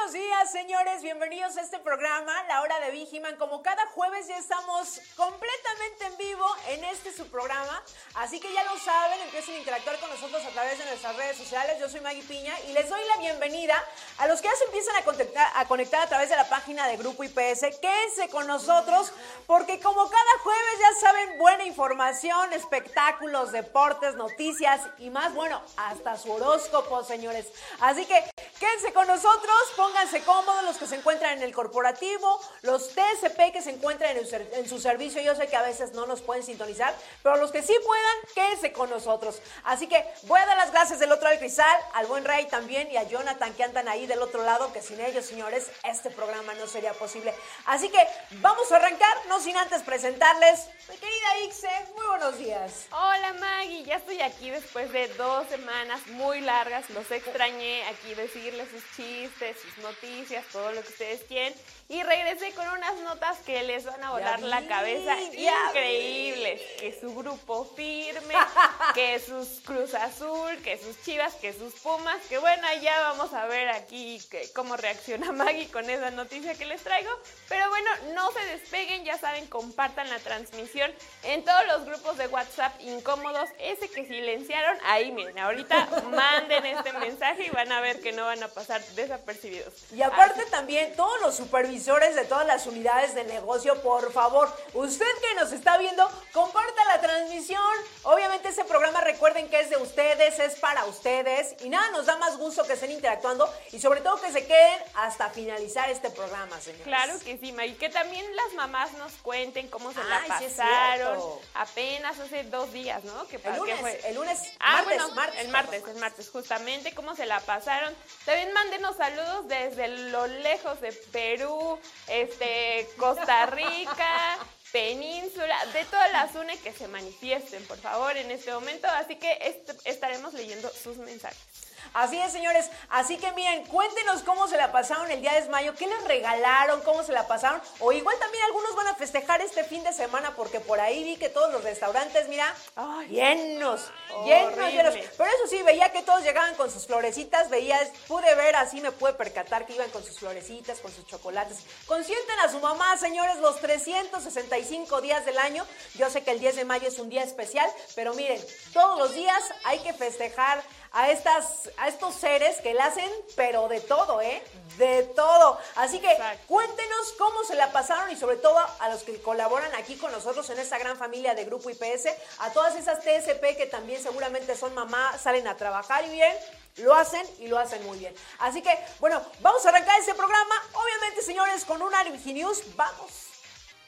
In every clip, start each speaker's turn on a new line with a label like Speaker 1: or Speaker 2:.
Speaker 1: buenos días, señores. Bienvenidos a este programa, La Hora de Vigiman. Como cada jueves ya estamos completamente en vivo en este su programa. Así que ya lo saben, empiecen a interactuar con nosotros a través de nuestras redes sociales. Yo soy Maggie Piña y les doy la bienvenida a los que ya se empiezan a conectar a, conectar a través de la página de Grupo IPS. Quédense con nosotros porque como cada jueves ya saben, buena información, espectáculos, deportes, noticias y más. Bueno, hasta su horóscopo, señores. Así que quédense con nosotros pónganse cómodos los que se encuentran en el corporativo, los TSP que se encuentran en, su servicio. Yo sé que a veces no nos pueden sintonizar, pero los que sí puedan, quédense con nosotros. Así que voy a dar las gracias del otro del cristal, al buen Rey también y a Jonathan que andan ahí del otro lado, que sin ellos, señores, este programa no sería posible. Así que vamos a arrancar, no sin antes presentarles, mi querida Ixe, muy buenos días.
Speaker 2: Hola Maggie, ya estoy aquí después de dos semanas muy largas, los extrañé aquí decirles sus chistes sus noticias, todo lo que ustedes quieren. Y regresé con unas notas que les van a volar la cabeza increíbles. Que su grupo firme, que sus Cruz Azul, que sus Chivas, que sus Pumas. Que bueno, ya vamos a ver aquí cómo reacciona Maggie con esa noticia que les traigo. Pero bueno, no se despeguen, ya saben, compartan la transmisión en todos los grupos de WhatsApp incómodos. Ese que silenciaron, ahí miren, ahorita manden este mensaje y van a ver que no van a pasar desapercibidos
Speaker 1: y aparte también todos los supervisores de todas las unidades de negocio, por favor, usted que nos está viendo, comparta la transmisión. Obviamente ese programa recuerden que es de ustedes, es para ustedes y nada nos da más gusto que estén interactuando y sobre todo que se queden hasta finalizar este programa, señores.
Speaker 2: Claro que sí, y que también las mamás nos cuenten cómo se la pasaron. Apenas hace dos días, ¿no?
Speaker 1: Que, el lunes, fue? el lunes,
Speaker 2: ah, bueno, el martes, el martes, justamente, cómo se la pasaron. También mándenos saludos desde lo lejos de Perú, este, Costa Rica, Península, de todas las UNE que se manifiesten, por favor, en este momento. Así que estaremos leyendo sus mensajes.
Speaker 1: Así es, señores. Así que miren, cuéntenos cómo se la pasaron el día de mayo, qué les regalaron, cómo se la pasaron. O igual también algunos van a festejar este fin de semana porque por ahí vi que todos los restaurantes, mira, llenos, llenos, llenos. Pero eso sí, veía que todos llegaban con sus florecitas, veía, pude ver, así me pude percatar que iban con sus florecitas, con sus chocolates. Consienten a su mamá, señores, los 365 días del año. Yo sé que el 10 de mayo es un día especial, pero miren, todos los días hay que festejar a, estas, a estos seres que le hacen, pero de todo, ¿eh? De todo. Así que cuéntenos cómo se la pasaron y sobre todo a los que colaboran aquí con nosotros en esta gran familia de Grupo IPS, a todas esas TSP que también seguramente son mamá, salen a trabajar y bien, lo hacen y lo hacen muy bien. Así que, bueno, vamos a arrancar este programa. Obviamente, señores, con una News, vamos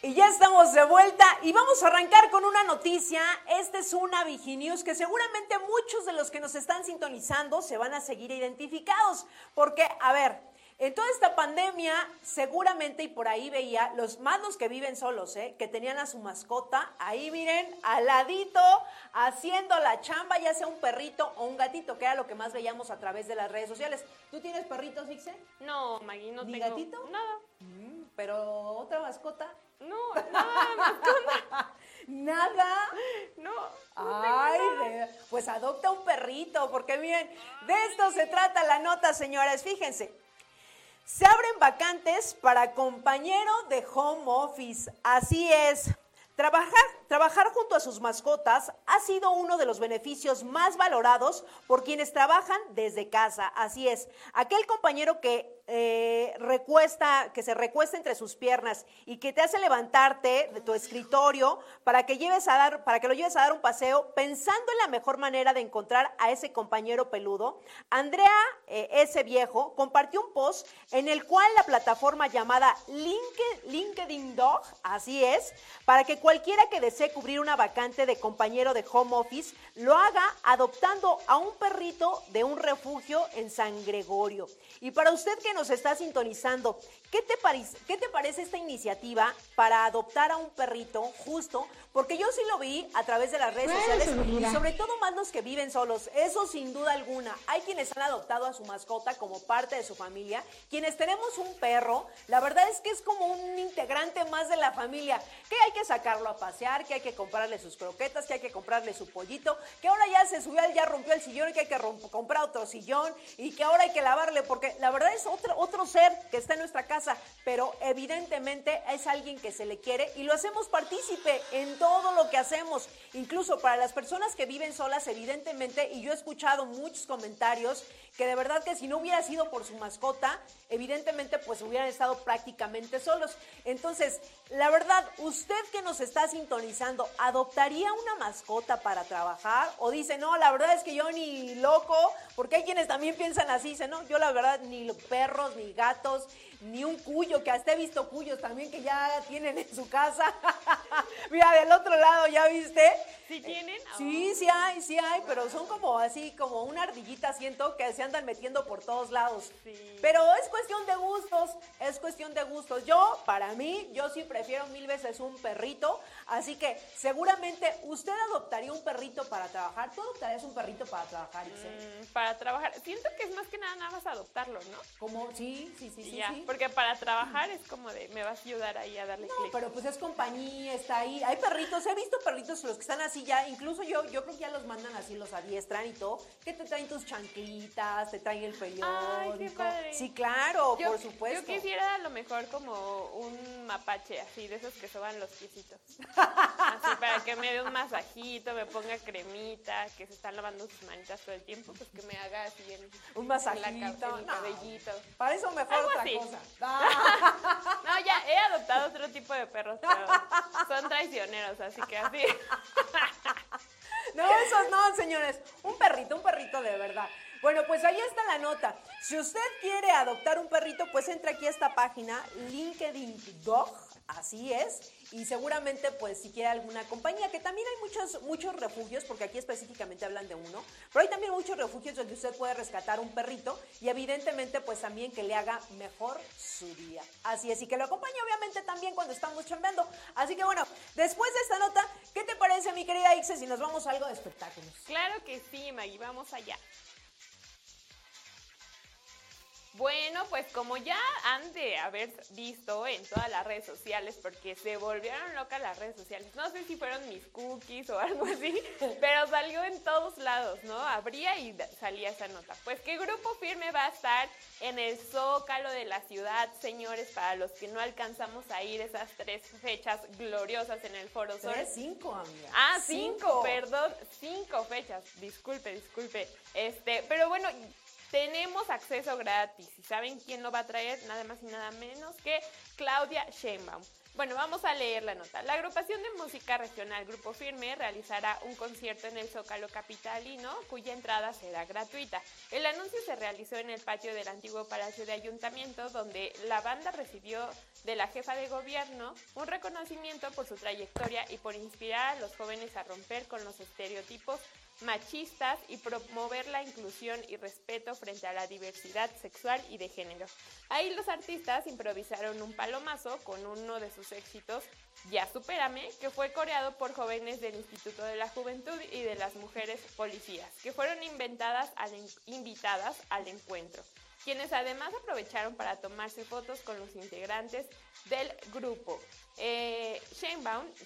Speaker 1: y ya estamos de vuelta y vamos a arrancar con una noticia. Esta es una Viginews que seguramente muchos de los que nos están sintonizando se van a seguir identificados. Porque, a ver, en toda esta pandemia, seguramente, y por ahí veía, los más que viven solos, ¿eh? que tenían a su mascota, ahí miren, al ladito, haciendo la chamba, ya sea un perrito o un gatito, que era lo que más veíamos a través de las redes sociales. ¿Tú tienes perritos, Ixe?
Speaker 2: No, Maggie, no
Speaker 1: ¿Ni
Speaker 2: tengo.
Speaker 1: gatito?
Speaker 2: Nada.
Speaker 1: Mm, ¿Pero otra mascota?
Speaker 2: No, nada,
Speaker 1: ¿Nada?
Speaker 2: No.
Speaker 1: Ay, pues adopta un perrito, porque miren, de esto se trata la nota, señores. Fíjense, se abren vacantes para compañero de home office. Así es. Trabajar, trabajar junto a sus mascotas ha sido uno de los beneficios más valorados por quienes trabajan desde casa. Así es, aquel compañero que eh, recuesta, que se recuesta entre sus piernas y que te hace levantarte de tu escritorio para que lleves a dar, para que lo lleves a dar un paseo, pensando en la mejor manera de encontrar a ese compañero peludo, Andrea, eh, ese viejo, compartió un post en el cual la plataforma llamada LinkedIn Dog, así es, para que cualquiera que desee cubrir una vacante de compañero de home office, lo haga adoptando a un perrito de un refugio en San Gregorio. Y para usted que nos está sintonizando, ¿qué te, ¿qué te parece esta iniciativa para adoptar a un perrito justo? Porque yo sí lo vi a través de las redes sociales y sobre todo más los que viven solos. Eso sin duda alguna. Hay quienes han adoptado a su mascota como parte de su familia. Quienes tenemos un perro, la verdad es que es como un integrante más de la familia. Que hay que sacarlo a pasear, que hay que comprarle sus croquetas, que hay que comprarle su pollito, que ahora ya se subió, ya rompió el sillón y que hay que comprar otro sillón y que ahora hay que lavarle porque la verdad es otro, otro ser que está en nuestra casa, pero evidentemente es alguien que se le quiere y lo hacemos partícipe en todo lo que hacemos. Incluso para las personas que viven solas, evidentemente, y yo he escuchado muchos comentarios que de verdad que si no hubiera sido por su mascota, evidentemente pues hubieran estado prácticamente solos. Entonces, la verdad, usted que nos está sintonizando, ¿adoptaría una mascota para trabajar? O dice, no, la verdad es que yo ni loco, porque hay quienes también piensan así, dicen, no, yo la verdad ni perros, ni gatos, ni un cuyo, que hasta he visto cuyos también que ya tienen en su casa. Mira, del otro lado, ¿ya viste?
Speaker 2: ¿Sí tienen?
Speaker 1: Sí, sí hay, sí hay, pero son como así, como una ardillita, siento, que se andan metiendo por todos lados. Pero es cuestión de gustos, es cuestión de gustos. Yo, para mí, yo sí prefiero mil veces un perrito, así que seguramente usted adoptaría un perrito para trabajar. ¿Tú adoptarías un perrito para trabajar,
Speaker 2: mm, para trabajar. Siento que es más que nada nada más adoptarlo, ¿no?
Speaker 1: Como, sí, sí, sí, sí.
Speaker 2: Porque para trabajar es como de, me vas a ayudar ahí a darle
Speaker 1: no, pero pues es compañía, está ahí. Hay perritos, he visto perritos los que están así ya, incluso yo, yo creo que ya los mandan así, los adiestran y todo, que te traen tus chanclitas, te traen el periódico.
Speaker 2: Ay, qué padre.
Speaker 1: Sí, claro, por supuesto.
Speaker 2: Yo quisiera a lo mejor como un mapache, así, de esos que soban los piecitos. así, para que me dé un masajito, me ponga cremita, que se están lavando sus manitas todo el tiempo, pues que me haga así bien.
Speaker 1: Un masajito.
Speaker 2: el cabellito.
Speaker 1: Para eso mejor otra cosa.
Speaker 2: no, ya he adoptado otro tipo de perros, pero son traicioneros, así que así.
Speaker 1: no, esos no, señores. Un perrito, un perrito de verdad. Bueno, pues ahí está la nota. Si usted quiere adoptar un perrito, pues entra aquí a esta página, LinkedIn Dog, así es y seguramente pues si quiere alguna compañía, que también hay muchos, muchos refugios, porque aquí específicamente hablan de uno, pero hay también muchos refugios donde usted puede rescatar un perrito y evidentemente pues también que le haga mejor su día. Así es, y que lo acompañe obviamente también cuando estamos chambeando. Así que bueno, después de esta nota, ¿qué te parece mi querida Ixe si nos vamos a algo de espectáculos?
Speaker 2: Claro que sí, Maggie, vamos allá. Bueno, pues como ya han de haber visto en todas las redes sociales, porque se volvieron locas las redes sociales, no sé si fueron mis cookies o algo así, pero salió en todos lados, ¿no? Abría y salía esa nota. Pues que Grupo Firme va a estar en el Zócalo de la ciudad, señores, para los que no alcanzamos a ir esas tres fechas gloriosas en el Foro Sol.
Speaker 1: cinco, amiga.
Speaker 2: Ah, cinco, perdón, cinco fechas. Disculpe, disculpe. Este, pero bueno, tenemos acceso gratis. ¿Y saben quién lo va a traer? Nada más y nada menos que Claudia Sheinbaum. Bueno, vamos a leer la nota. La agrupación de música regional Grupo Firme realizará un concierto en el Zócalo Capitalino, cuya entrada será gratuita. El anuncio se realizó en el patio del antiguo Palacio de Ayuntamiento, donde la banda recibió de la jefa de gobierno un reconocimiento por su trayectoria y por inspirar a los jóvenes a romper con los estereotipos machistas y promover la inclusión y respeto frente a la diversidad sexual y de género. Ahí los artistas improvisaron un palomazo con uno de sus éxitos, Ya Supérame, que fue coreado por jóvenes del Instituto de la Juventud y de las Mujeres Policías, que fueron invitadas al encuentro quienes además aprovecharon para tomarse fotos con los integrantes del grupo. Eh,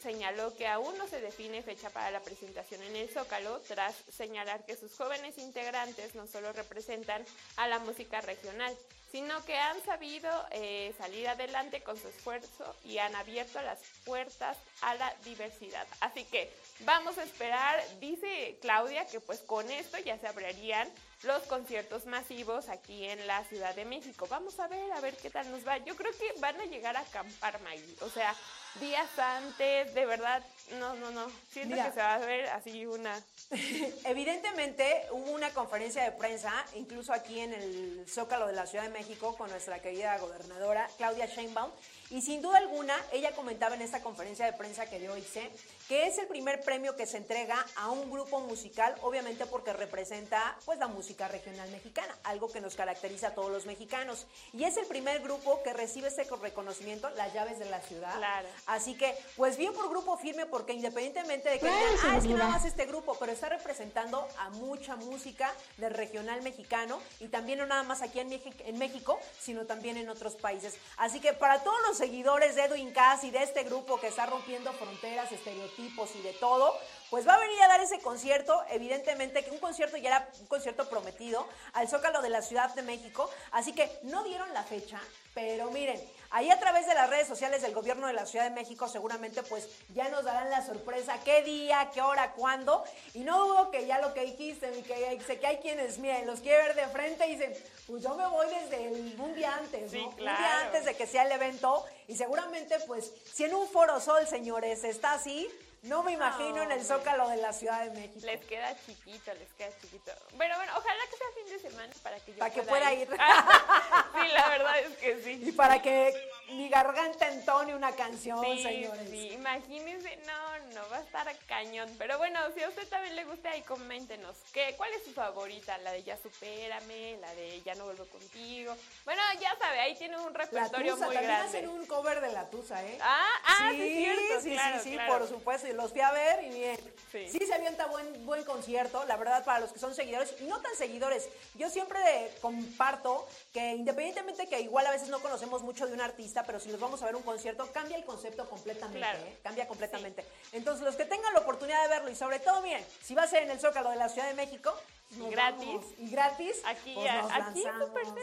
Speaker 2: señaló que aún no se define fecha para la presentación en el Zócalo, tras señalar que sus jóvenes integrantes no solo representan a la música regional, sino que han sabido eh, salir adelante con su esfuerzo y han abierto las puertas a la diversidad. Así que vamos a esperar, dice Claudia, que pues con esto ya se abrirían los conciertos masivos aquí en la Ciudad de México. Vamos a ver, a ver qué tal nos va. Yo creo que van a llegar a acampar, Maggie. O sea, días antes, de verdad, no, no, no. Siento que se va a ver así una.
Speaker 1: Evidentemente hubo una conferencia de prensa, incluso aquí en el Zócalo de la Ciudad de México, con nuestra querida gobernadora Claudia Sheinbaum. Y sin duda alguna, ella comentaba en esta conferencia de prensa que dio hice que es el primer premio que se entrega a un grupo musical, obviamente porque representa pues la música regional mexicana, algo que nos caracteriza a todos los mexicanos. Y es el primer grupo que recibe ese reconocimiento, las llaves de la ciudad.
Speaker 2: Claro.
Speaker 1: Así que, pues bien por grupo firme, porque independientemente de que digan, ah, es que nada más este grupo, pero está representando a mucha música del regional mexicano y también no nada más aquí en, México, en México, sino también en otros países. Así que para todos los seguidores de Edwin Cass y de este grupo que está rompiendo fronteras, estereotipos, tipos y de todo, pues va a venir a dar ese concierto, evidentemente que un concierto ya era un concierto prometido al Zócalo de la Ciudad de México, así que no dieron la fecha, pero miren, ahí a través de las redes sociales del gobierno de la Ciudad de México seguramente pues ya nos darán la sorpresa. Qué día, qué hora, cuándo, y no dudo que ya lo que dijiste, que sé que hay quienes, miren, los quiere ver de frente y dicen, pues yo me voy desde el, un día antes, ¿no? Un día antes de que sea el evento, y seguramente pues si en un foro sol, señores, está así, no me imagino en el Zócalo de la Ciudad de México.
Speaker 2: Les queda chiquito, les queda chiquito. Bueno, bueno, ojalá que sea fin de semana para que yo
Speaker 1: para que pueda ir.
Speaker 2: sí, la verdad es que sí.
Speaker 1: Y para que mi garganta entone una canción, señores.
Speaker 2: Sí, imagínense, no, no, va a estar cañón. Pero bueno, si a usted también le gusta, ahí coméntenos. ¿qué, ¿Cuál es su favorita? ¿La de Ya Supérame? ¿La de Ya No Vuelvo Contigo? Bueno, ya sabe, ahí tiene un repertorio muy
Speaker 1: también
Speaker 2: grande.
Speaker 1: hacen un cover de La Tusa, ¿eh?
Speaker 2: Ah, ah, sí, sí, cierto,
Speaker 1: sí,
Speaker 2: claro,
Speaker 1: sí,
Speaker 2: claro.
Speaker 1: por supuesto. Y los fui a ver y bien. Sí. sí se avienta buen, buen concierto, la verdad, para los que son seguidores y no tan seguidores. Yo siempre comparto que independientemente que igual a veces no conocemos mucho de un artista, pero si los vamos a ver un concierto, cambia el concepto completamente, ¿eh? cambia completamente. Entonces, los que tengan la oportunidad de verlo y sobre todo, miren, si va a ser en el Zócalo de la Ciudad de México,
Speaker 2: y gratis.
Speaker 1: Y gratis.
Speaker 2: Aquí,
Speaker 1: pues nos
Speaker 2: aquí,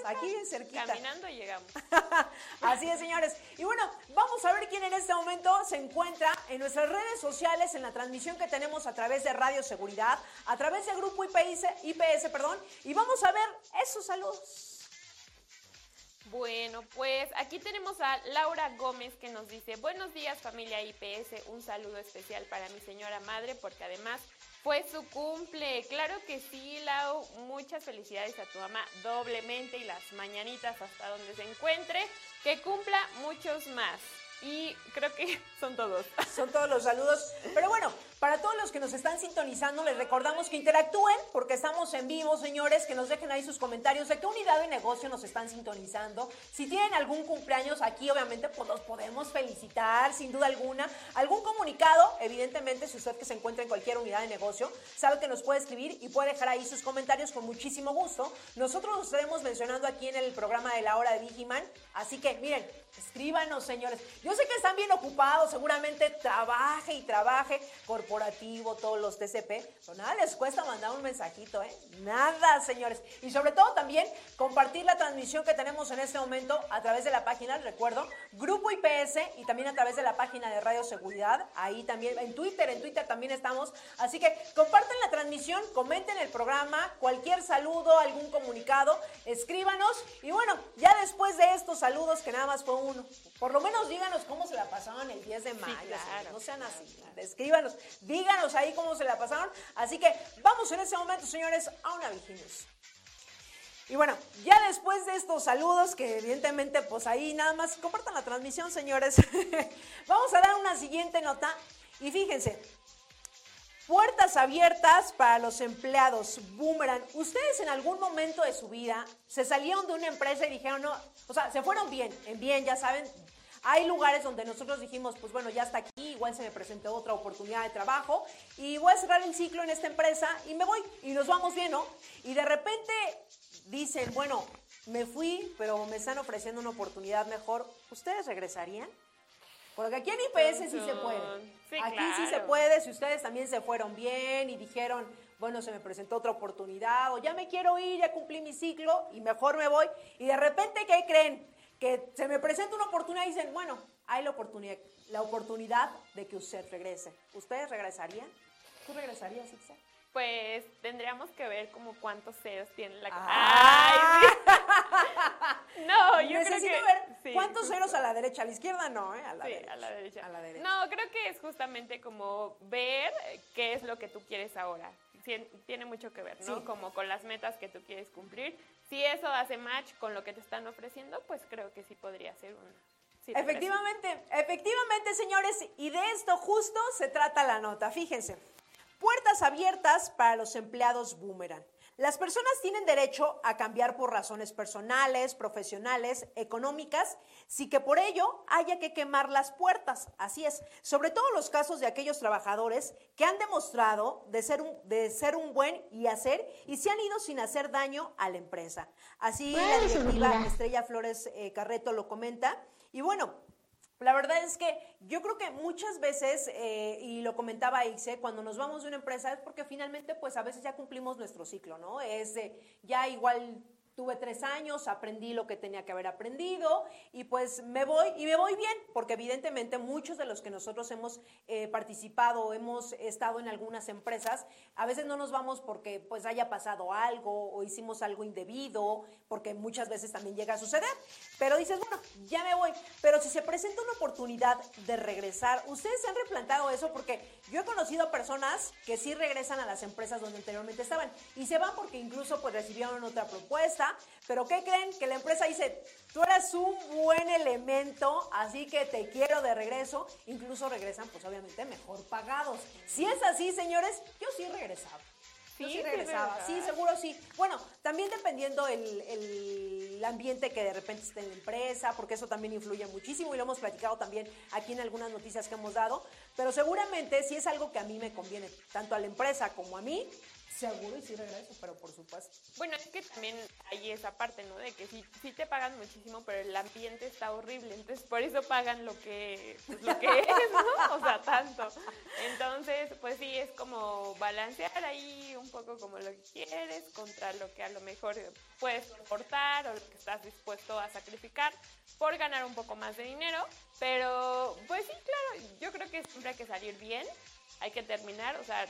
Speaker 1: aquí bien cerquita.
Speaker 2: Caminando llegamos.
Speaker 1: Así es, señores. Y bueno, vamos a ver quién en este momento se encuentra en nuestras redes sociales, en la transmisión que tenemos a través de Radio Seguridad, a través del grupo IPS, IPS, perdón, y vamos a ver esos saludos.
Speaker 2: Bueno, pues aquí tenemos a Laura Gómez que nos dice, buenos días familia IPS, un saludo especial para mi señora madre porque además fue su cumple. Claro que sí, Lau, muchas felicidades a tu mamá doblemente y las mañanitas hasta donde se encuentre, que cumpla muchos más. Y creo que son todos.
Speaker 1: Son todos los saludos. Pero bueno, para todos los que nos están sintonizando, les recordamos que interactúen porque estamos en vivo, señores, que nos dejen ahí sus comentarios de qué unidad de negocio nos están sintonizando. Si tienen algún cumpleaños aquí, obviamente, pues los podemos felicitar, sin duda alguna. Algún comunicado, evidentemente, si usted que se encuentra en cualquier unidad de negocio, sabe que nos puede escribir y puede dejar ahí sus comentarios con muchísimo gusto. Nosotros los estaremos mencionando aquí en el programa de la hora de Vigiman. Así que, miren, escríbanos, señores. Yo sé que están bien ocupados, seguramente trabaje y trabaje corporativo, todos los TCP, pero nada les cuesta mandar un mensajito, ¿eh? Nada, señores. Y sobre todo también compartir la transmisión que tenemos en este momento a través de la página, recuerdo, Grupo IPS y también a través de la página de Radio Seguridad, ahí también, en Twitter, en Twitter también estamos. Así que comparten la transmisión, comenten el programa, cualquier saludo, algún comunicado, escríbanos. Y bueno, ya después de estos saludos, que nada más fue uno, por lo menos díganos cómo se la pasaron el 10 de mayo. no sean así. Escríbanos, díganos ahí cómo se la pasaron. Así que vamos en ese momento, señores, a una Vigilius. Y bueno, ya después de estos saludos, que evidentemente pues ahí nada más compartan la transmisión, señores, vamos a dar una siguiente nota. Y fíjense, puertas abiertas para los empleados, boomerang. ¿Ustedes en algún momento de su vida se salieron de una empresa y dijeron, no, o sea, se fueron bien, en bien, ya saben, hay lugares donde nosotros dijimos, pues bueno, ya está aquí, igual se me presentó otra oportunidad de trabajo y voy a cerrar el ciclo en esta empresa y me voy y nos vamos bien, ¿no? Y de repente dicen, bueno, me fui, pero me están ofreciendo una oportunidad mejor. ¿Ustedes regresarían? Porque aquí en IPS sí se puede. aquí sí se puede, si ustedes también se fueron bien y dijeron, bueno, se me presentó otra oportunidad o ya me quiero ir, ya cumplí mi ciclo y mejor me voy. Y de repente, ¿qué creen? que se me presenta una oportunidad y dicen, bueno, hay la oportunidad, la oportunidad de que usted regrese. ¿Ustedes regresarían? ¿Tú regresarías, Ixa?
Speaker 2: Pues tendríamos que ver como cuántos ceros tiene la...
Speaker 1: Ah.
Speaker 2: ¡Ay! no, yo
Speaker 1: Necesito
Speaker 2: creo
Speaker 1: que... ver cuántos ceros a la derecha, a la izquierda no, ¿eh?
Speaker 2: A la, sí, derecha. A, la derecha.
Speaker 1: a la derecha.
Speaker 2: No, creo que es justamente como ver qué es lo que tú quieres ahora. Tiene mucho que ver, ¿no?
Speaker 1: Sí.
Speaker 2: Como con las metas que tú quieres cumplir si eso hace match con lo que te están ofreciendo, pues creo que sí podría ser una.
Speaker 1: efectivamente, efectivamente, señores, y de esto justo se trata la nota. Fíjense, puertas abiertas para los empleados boomerang. Las personas tienen derecho a cambiar por razones personales, profesionales, económicas, sin que por ello haya que quemar las puertas. Así es, sobre todo los casos de aquellos trabajadores que han demostrado de ser un, de ser un buen y hacer y se han ido sin hacer daño a la empresa. Así la directiva Estrella Flores eh, Carreto lo comenta. Y bueno, la verdad es que yo creo que muchas veces, eh, y lo comentaba Ixe, cuando nos vamos de una empresa es porque finalmente pues a veces ya cumplimos nuestro ciclo, ¿no? Es ya igual tuve tres años, aprendí lo que tenía que haber aprendido y pues me voy y me voy bien, porque evidentemente muchos de los que nosotros hemos eh, participado, hemos estado en algunas empresas, a veces no nos vamos porque pues haya pasado algo o hicimos algo indebido, porque muchas veces también llega a suceder, pero dices, bueno, ya me voy, pero si se presenta una oportunidad de regresar, ustedes se han replantado eso porque yo he conocido personas que sí regresan a las empresas donde anteriormente estaban y se van porque incluso pues recibieron otra propuesta, pero ¿qué creen? Que la empresa dice, tú eres un buen elemento, así que te quiero de regreso. Incluso regresan, pues obviamente, mejor pagados. Si es así, señores, yo sí regresaba. Yo sí, regresaba, sí, seguro sí. Bueno, también dependiendo el, el, ambiente que de repente esté en la empresa, porque eso también influye muchísimo y lo hemos platicado también aquí en algunas noticias que hemos dado, pero seguramente si es algo que a mí me conviene, tanto a la empresa como a mí, seguro y sí regreso, pero por supuesto.
Speaker 2: Bueno, es que también hay esa parte, ¿no? De que sí, sí te pagan muchísimo, pero el ambiente está horrible, entonces por eso pagan lo que, pues, lo que es, ¿no? O sea, tanto. Entonces, pues sí, es como balancear ahí un poco como lo que quieres contra lo que a lo mejor puedes soportar o lo que estás dispuesto a sacrificar por ganar un poco más de dinero, pero pues sí, claro, yo creo que siempre hay que salir bien hay que terminar, o sea,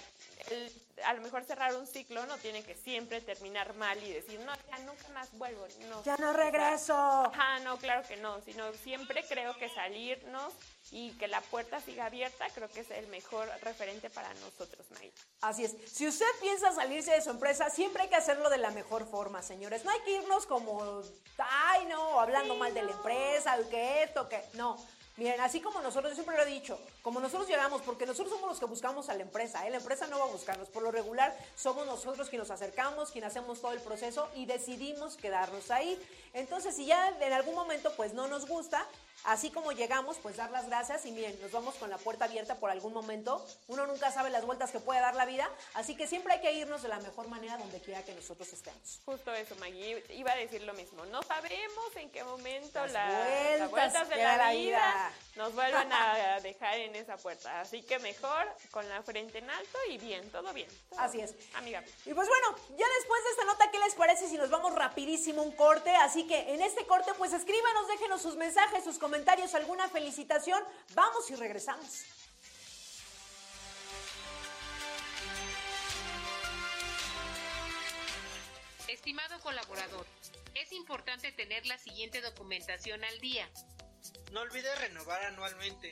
Speaker 2: a lo mejor cerrar un ciclo no tiene que siempre terminar mal y decir, no, ya nunca más vuelvo. No.
Speaker 1: Ya no regreso.
Speaker 2: ajá, no, claro que no, sino siempre creo que salirnos y que la puerta siga abierta, creo que es el mejor referente para nosotros, May.
Speaker 1: Así es. Si usted piensa salirse de su empresa, siempre hay que hacerlo de la mejor forma, señores. No hay que irnos como, ay, no, hablando mal de la empresa, que esto, que. No. Miren, así como nosotros, yo siempre lo he dicho, como nosotros llegamos, porque nosotros somos los que buscamos a la empresa, ¿eh? la empresa no va a buscarnos, por lo regular somos nosotros quienes nos acercamos, quienes hacemos todo el proceso y decidimos quedarnos ahí. Entonces, si ya en algún momento pues no nos gusta, Así como llegamos, pues dar las gracias y miren, nos vamos con la puerta abierta por algún momento. Uno nunca sabe las vueltas que puede dar la vida, así que siempre hay que irnos de la mejor manera donde quiera que nosotros estemos.
Speaker 2: Justo eso, Maggie. Iba a decir lo mismo. No sabemos en qué momento las, vueltas, de la, vida, nos vuelvan a dejar en esa puerta. Así que mejor con la frente en alto y bien, todo bien.
Speaker 1: así es.
Speaker 2: Amiga.
Speaker 1: Y pues bueno, ya después de esta nota, ¿qué les parece si nos vamos rapidísimo un corte? Así que en este corte, pues escríbanos, déjenos sus mensajes, sus comentarios alguna felicitación, vamos y regresamos.
Speaker 3: Estimado colaborador, es importante tener la siguiente documentación al día.
Speaker 4: No olvide renovar anualmente.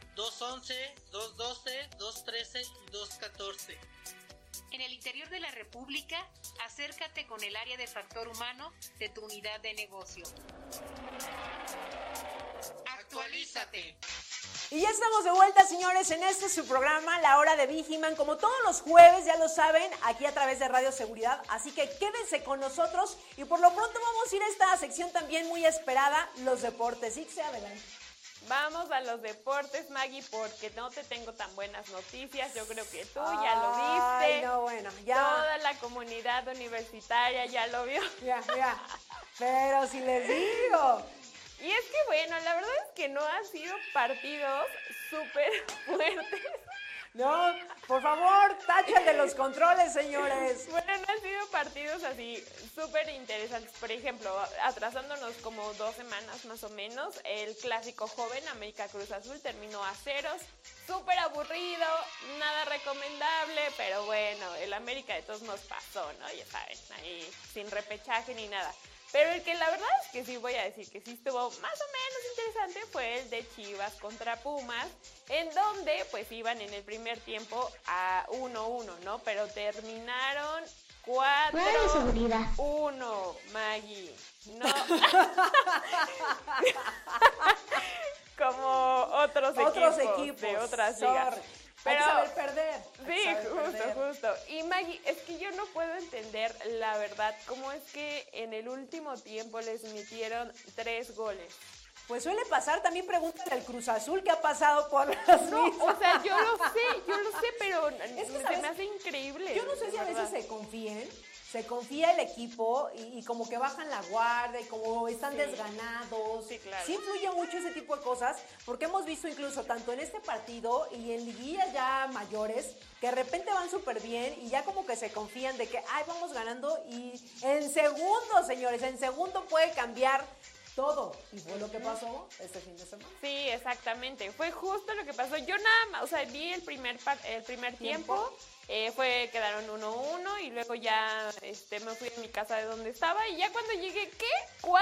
Speaker 4: 211, 212, 213 y 214.
Speaker 3: En el interior de la República, acércate con el área de factor humano de tu unidad de negocio. Actualízate.
Speaker 1: Y ya estamos de vuelta, señores, en este su programa, La Hora de Vigiman, como todos los jueves, ya lo saben, aquí a través de Radio Seguridad. Así que quédense con nosotros y por lo pronto vamos a ir a esta sección también muy esperada, los deportes. Y se adelante.
Speaker 2: Vamos a los deportes, Maggie, porque no te tengo tan buenas noticias. Yo creo que tú ya lo viste.
Speaker 1: No, bueno, ya.
Speaker 2: Toda la comunidad universitaria ya lo vio.
Speaker 1: Ya, ya. Pero si les digo.
Speaker 2: Y es que, bueno, la verdad es que no han sido partidos súper fuertes.
Speaker 1: No, Por favor, tachen de los controles, señores.
Speaker 2: Bueno, no han sido partidos así súper interesantes. Por ejemplo, atrasándonos como dos semanas más o menos, el clásico joven América Cruz Azul terminó a ceros. Súper aburrido, nada recomendable, pero bueno, el América de todos nos pasó, ¿no? Ya saben, ahí sin repechaje ni nada. Pero el que la verdad es que sí voy a decir que sí estuvo más o menos interesante fue el de Chivas contra Pumas, en donde pues iban en el primer tiempo a 1-1, ¿no? Pero terminaron 4-1, Maggie. No. Como otros,
Speaker 1: Otros
Speaker 2: equipos,
Speaker 1: equipos,
Speaker 2: de otras
Speaker 1: sorry.
Speaker 2: Ligas.
Speaker 1: Hay que
Speaker 2: Pero-
Speaker 1: saber perder.
Speaker 2: Sí,
Speaker 1: que saber
Speaker 2: justo,
Speaker 1: perder.
Speaker 2: justo. Y Maggie, es que yo no puedo entender la verdad, cómo es que en el último tiempo les metieron tres goles.
Speaker 1: Pues suele pasar, también pregúntale al Cruz Azul qué ha pasado por las
Speaker 2: No,
Speaker 1: mismas.
Speaker 2: o sea, yo lo sé, yo lo sé, pero
Speaker 1: que,
Speaker 2: se me hace increíble.
Speaker 1: Yo no sé si a veces se confíen, se confía el equipo y, y como que bajan la guardia y como están
Speaker 2: Sí.
Speaker 1: desganados.
Speaker 2: Sí, claro.
Speaker 1: influye mucho ese tipo de cosas porque hemos visto incluso tanto en este partido y en liguillas ya mayores que de repente van súper bien y ya como que se confían de que, ay, vamos ganando y en segundos, señores, en segundo puede cambiar todo. Y fue lo que pasó este fin de semana.
Speaker 2: Sí, exactamente. Fue justo lo que pasó. Yo nada más, o sea, vi el primer el primer tiempo,
Speaker 1: ¿Tiempo?
Speaker 2: eh, fue quedaron 1-1 y luego ya este me fui a mi casa de donde estaba y ya cuando llegué, ¿qué? ¿4-1?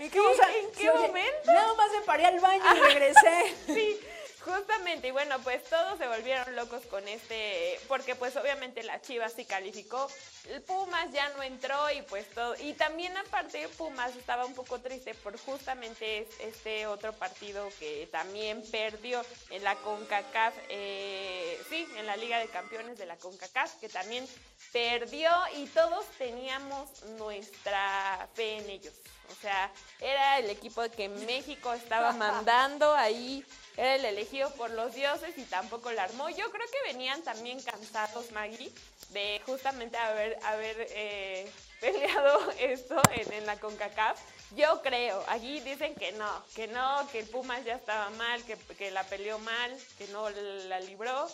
Speaker 1: ¿Y
Speaker 2: ¿Qué?
Speaker 1: o sea,
Speaker 2: ¿En qué
Speaker 1: oye,
Speaker 2: momento?
Speaker 1: Nada más me paré al baño y regresé.
Speaker 2: Sí, justamente. Y bueno, pues todos se volvieron locos con este, porque pues obviamente la Chivas sí calificó. El Pumas ya no entró y pues todo. Y también aparte Pumas estaba un poco triste por justamente es- este otro partido que también perdió en la CONCACAF, eh, sí, en la Liga de Campeones de la CONCACAF, que también perdió y todos teníamos nuestra fe en ellos. O sea, era el equipo que México estaba mandando ahí, era el elegido por los dioses y tampoco la armó. Yo creo que venían también cansados, Maggie, de justamente haber, haber eh, peleado esto en, en la CONCACAF. Yo creo, aquí dicen que no, que no, que el Pumas ya estaba mal, que, que la peleó mal, que no la libró.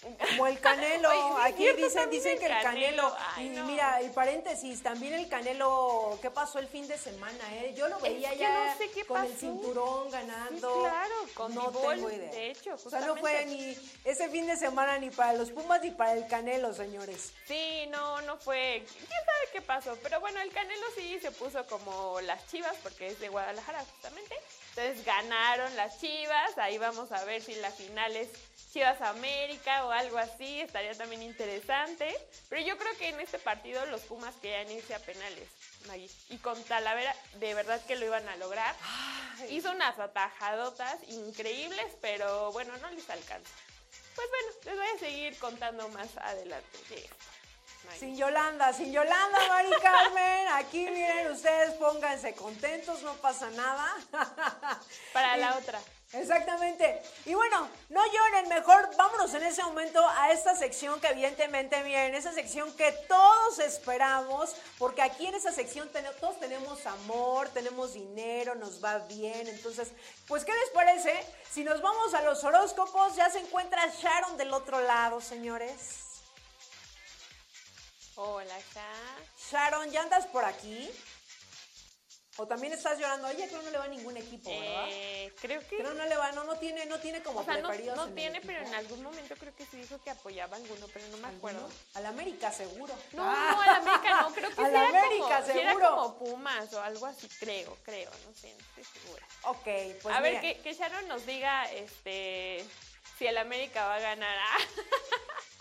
Speaker 1: Como el Canelo, aquí
Speaker 2: cierto,
Speaker 1: dicen, dicen
Speaker 2: el
Speaker 1: que el Canelo,
Speaker 2: ay,
Speaker 1: y
Speaker 2: no.
Speaker 1: mira, el paréntesis, también el Canelo, ¿qué pasó el fin de semana? Eh? Yo lo veía
Speaker 2: que
Speaker 1: ya
Speaker 2: no sé qué
Speaker 1: con el
Speaker 2: pasó.
Speaker 1: cinturón ganando.
Speaker 2: Sí, claro, con
Speaker 1: no tengo idea.
Speaker 2: de hecho,
Speaker 1: O sea, no fue ni ese fin de semana ni para los Pumas ni para el Canelo, señores.
Speaker 2: Sí, no, no fue. ¿Quién sabe qué pasó? Pero bueno, el Canelo sí se puso como las chivas, porque es de Guadalajara justamente. Entonces ganaron las chivas. Ahí vamos a ver si la final es Chivas América o algo así. Estaría también interesante. Pero yo creo que en este partido los Pumas querían irse a penales, Maggie. Y con Talavera, de verdad que lo iban a lograr. Hizo unas atajadotas increíbles, pero bueno, no les alcanza. Pues bueno, les voy a seguir contando más adelante de esto.
Speaker 1: Sin Yolanda, sin Yolanda, Mari Carmen. Aquí miren, ustedes pónganse contentos, no pasa nada.
Speaker 2: Para la otra.
Speaker 1: Exactamente. Y bueno, no lloren, mejor vámonos en ese momento a esta sección que evidentemente, miren, esa sección que todos esperamos, porque aquí en esa sección todos tenemos amor, tenemos dinero, nos va bien. Entonces, pues, ¿qué les parece? Si nos vamos a los horóscopos, ya se encuentra Sharon del otro lado, señores.
Speaker 2: Hola.
Speaker 1: Sharon, ¿ya andas por aquí? ¿O también estás llorando? Oye, creo no le va a ningún equipo, ¿verdad?
Speaker 2: Eh, creo que.
Speaker 1: Creo no le va, no, no tiene, no tiene como
Speaker 2: o sea, no, no
Speaker 1: en
Speaker 2: tiene, pero en algún momento creo que sí dijo que apoyaba a alguno, pero no me acuerdo.
Speaker 1: ¿Alguno? Al América seguro.
Speaker 2: No,
Speaker 1: Ah.
Speaker 2: no, al América no, creo que
Speaker 1: Al
Speaker 2: sí era
Speaker 1: América
Speaker 2: como, sí era
Speaker 1: seguro.
Speaker 2: como Pumas o algo así, creo, creo, no sé, no estoy segura.
Speaker 1: Ok, pues
Speaker 2: a ver, que, que Sharon nos diga este si el América va a ganar.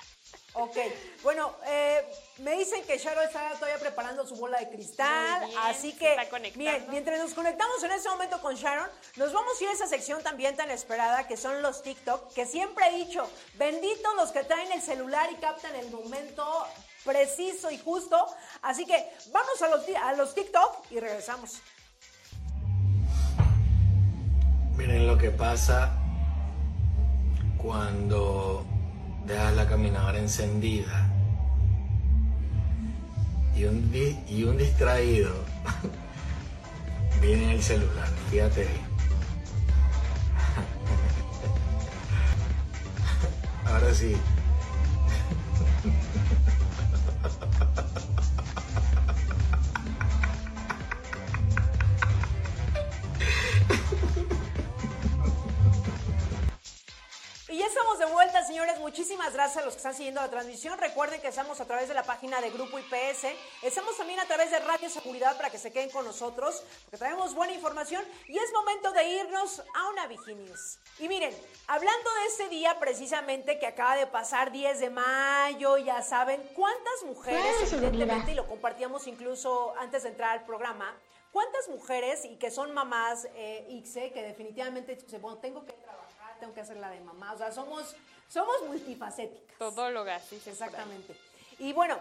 Speaker 1: Ok, bueno, eh, me dicen que Sharon está todavía preparando su bola de cristal,
Speaker 2: Muy bien,
Speaker 1: así que, miren, mientras nos conectamos en este momento con Sharon, nos vamos a ir a esa sección también tan esperada que son los TikTok, que siempre he dicho, benditos los que traen el celular y captan el momento preciso y justo, así que vamos a los, ti- a los TikTok y regresamos.
Speaker 5: Miren lo que pasa cuando dejas la caminadora encendida y un, y un distraído viene en el celular. Fíjate bien. Ahora sí.
Speaker 1: Vuelta, señores. Muchísimas gracias a los que están siguiendo la transmisión. Recuerden que estamos a través de la página de Grupo IPS. Estamos también a través de Radio Seguridad para que se queden con nosotros, porque traemos buena información. Y es momento de irnos a una Viginius. Y miren, hablando de este día precisamente que acaba de pasar 10 de mayo, ya saben cuántas mujeres, evidentemente, y lo compartíamos incluso antes de entrar al programa, cuántas mujeres y que son mamás, eh, que definitivamente dicen, bueno, tengo que tengo que hacer la de mamá. O sea, somos, somos multifacéticas.
Speaker 2: Todólogas, sí, sí.
Speaker 1: Exactamente. Y bueno,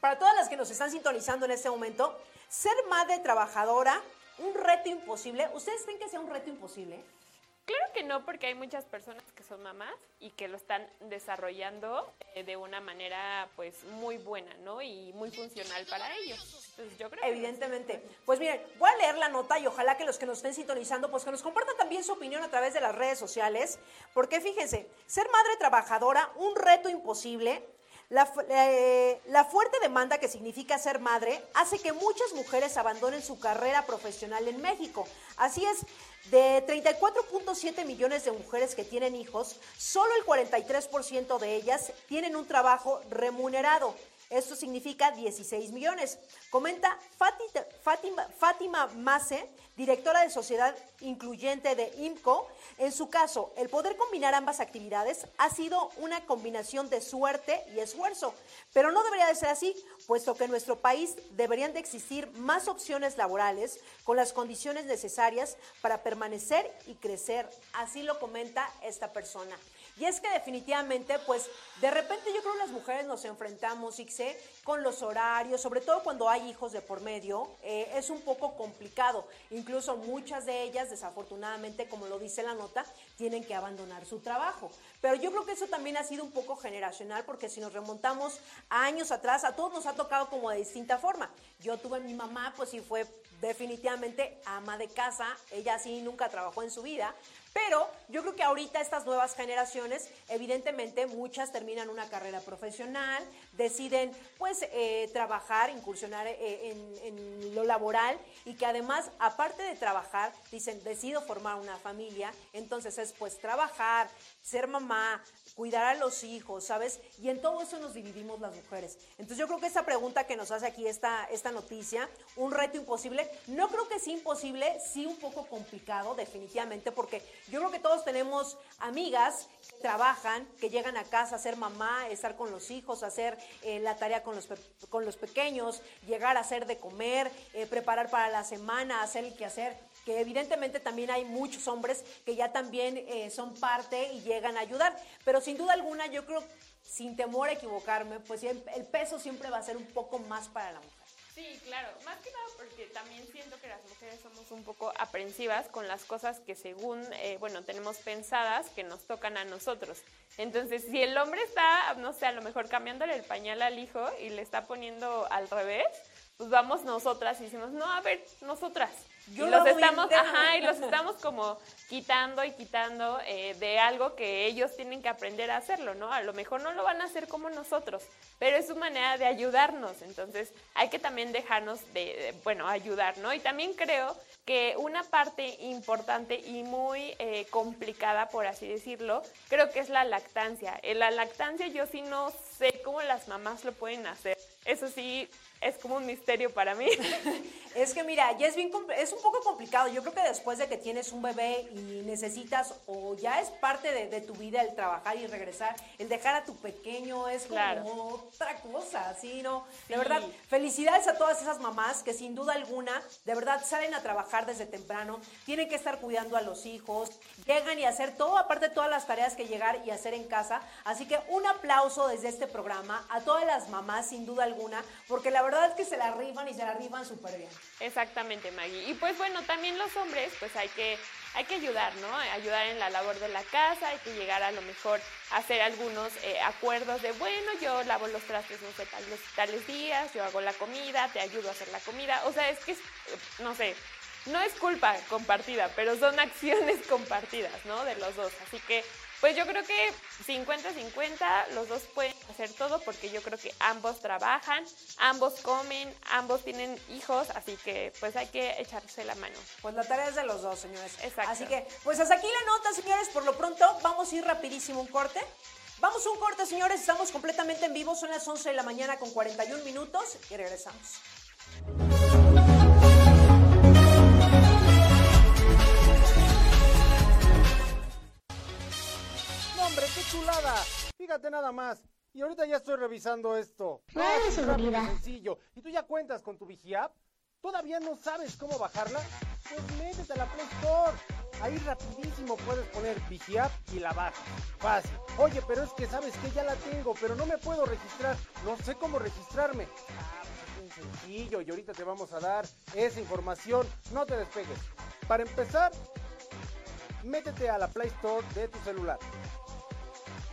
Speaker 1: para todas las que nos están sintonizando en este momento, ser madre trabajadora, un reto imposible. ¿Ustedes creen que sea un reto imposible?
Speaker 2: Claro que no, porque hay muchas personas que son mamás y que lo están desarrollando eh, de una manera pues muy buena, ¿no? Y muy funcional para ellos. Entonces yo creo que
Speaker 1: Evidentemente. Pues miren, voy a leer la nota y ojalá que los que nos estén sintonizando, pues que nos compartan también su opinión a través de las redes sociales, porque fíjense, ser madre trabajadora, un reto imposible. La, eh, la fuerte demanda que significa ser madre hace que muchas mujeres abandonen su carrera profesional en México. Así es, de 34.7 millones de mujeres que tienen hijos, solo el 43% de ellas tienen un trabajo remunerado. Esto significa 16 millones. Comenta Fátima Mase, directora de Sociedad Incluyente de IMCO. En su caso, el poder combinar ambas actividades ha sido una combinación de suerte y esfuerzo, pero no debería de ser así, puesto que en nuestro país deberían de existir más opciones laborales con las condiciones necesarias para permanecer y crecer. Así lo comenta esta persona. Y es que definitivamente, pues, de repente yo creo que las mujeres nos enfrentamos, Ixe, con los horarios, sobre todo cuando hay hijos de por medio, eh, es un poco complicado. Incluso muchas de ellas, desafortunadamente, como lo dice la nota, tienen que abandonar su trabajo. Pero yo creo que eso también ha sido un poco generacional, porque si nos remontamos a años atrás, a todos nos ha tocado como de distinta forma. Yo tuve a mi mamá, pues sí fue definitivamente ama de casa, ella sí nunca trabajó en su vida, pero yo creo que ahorita estas nuevas generaciones, evidentemente muchas terminan una carrera profesional, deciden pues eh, trabajar, incursionar eh, en, en lo laboral y que además, aparte de trabajar, dicen, decido formar una familia, entonces es pues trabajar, ser mamá, cuidar a los hijos, ¿sabes? Y en todo eso nos dividimos las mujeres. Entonces yo creo que esa pregunta que nos hace aquí esta, esta noticia, un reto imposible, no creo que sea imposible, sí un poco complicado definitivamente, porque yo creo que todos tenemos amigas que trabajan, que llegan a casa a ser mamá, estar con los hijos, hacer eh, la tarea con los, con los pequeños, llegar a hacer de comer, eh, preparar para la semana, hacer el quehacer que evidentemente también hay muchos hombres que ya también eh, son parte y llegan a ayudar, pero sin duda alguna yo creo, sin temor a equivocarme, pues el, peso siempre va a ser un poco más para la mujer.
Speaker 2: Sí, claro, más que nada porque también siento que las mujeres somos un poco aprensivas con las cosas que según, eh, bueno, tenemos pensadas que nos tocan a nosotros. Entonces, si el hombre está, no sé, a lo mejor cambiándole el pañal al hijo y le está poniendo al revés, pues vamos nosotras y decimos, no, a ver, nosotras.
Speaker 1: Yo
Speaker 2: y
Speaker 1: lo
Speaker 2: los
Speaker 1: bien
Speaker 2: estamos,
Speaker 1: interno.
Speaker 2: ajá, y los estamos como quitando y quitando eh, de algo que ellos tienen que aprender a hacerlo, ¿no? A lo mejor no lo van a hacer como nosotros, pero es su manera de ayudarnos, entonces hay que también dejarnos de, de, bueno, ayudar, ¿no? Y también creo que una parte importante y muy eh, complicada, por así decirlo, creo que es la lactancia. En la lactancia yo sí no sé cómo las mamás lo pueden hacer. Eso sí es como un misterio para mí.
Speaker 1: Es que mira, ya es bien es un poco complicado. Yo creo que después de que tienes un bebé y necesitas o ya es parte de, de tu vida el trabajar y regresar, el dejar a tu pequeño es como
Speaker 2: Claro.
Speaker 1: otra cosa, ¿sí? ¿no? De
Speaker 2: Sí.
Speaker 1: verdad, felicidades a todas esas mamás que sin duda alguna, de verdad, salen a trabajar desde temprano, tienen que estar cuidando a los hijos, llegan y hacer todo, aparte de todas las tareas que llegar y hacer en casa. Así que un aplauso desde este programa a todas las mamás, sin duda alguna, porque la verdad es que se la rifan y se la rifan súper bien.
Speaker 2: Exactamente, Maggie. Y pues bueno, también los hombres, pues hay que, hay que ayudar, ¿no? Ayudar en la labor de la casa, hay que llegar a lo mejor a hacer algunos eh, acuerdos de, bueno, yo lavo los trastes, no sé, tales, tales días, yo hago la comida, te ayudo a hacer la comida. O sea, es que, no sé, no es culpa compartida, pero son acciones compartidas, ¿no? De los dos. Así que Pues yo creo que 50-50, los dos pueden hacer todo porque yo creo que ambos trabajan, ambos comen, ambos tienen hijos, así que pues hay que echarse la mano.
Speaker 1: Pues la tarea es de los dos, señores.
Speaker 2: Exacto.
Speaker 1: Así que, pues hasta aquí la nota, señores. Por lo pronto, vamos a ir rapidísimo un corte. Vamos a un corte, señores. Estamos completamente en vivo. Son las 11 de la mañana con 41 minutos y regresamos.
Speaker 6: Hombre, qué chulada. Fíjate nada más. Y ahorita ya estoy revisando esto.
Speaker 7: Nada de
Speaker 6: Fácil, rápido sencillo. ¿Y tú ya cuentas con tu VigiApp? ¿Todavía no sabes cómo bajarla? Pues métete a la Play Store. Ahí rapidísimo puedes poner VigiApp y la bajas. Fácil. Oye, pero es que sabes que ya la tengo, pero no me puedo registrar. No sé cómo registrarme. Ah, pues es sencillo y ahorita te vamos a dar esa información. No te despegues. Para empezar, métete a la Play Store de tu celular.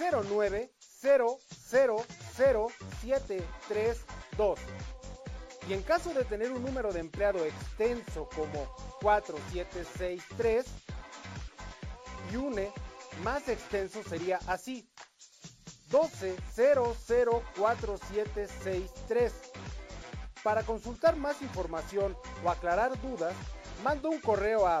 Speaker 6: 090000732. Y en caso de tener un número de empleado extenso como 4763 y UNE más extenso sería así. 12004763. Para consultar más información o aclarar dudas, manda un correo a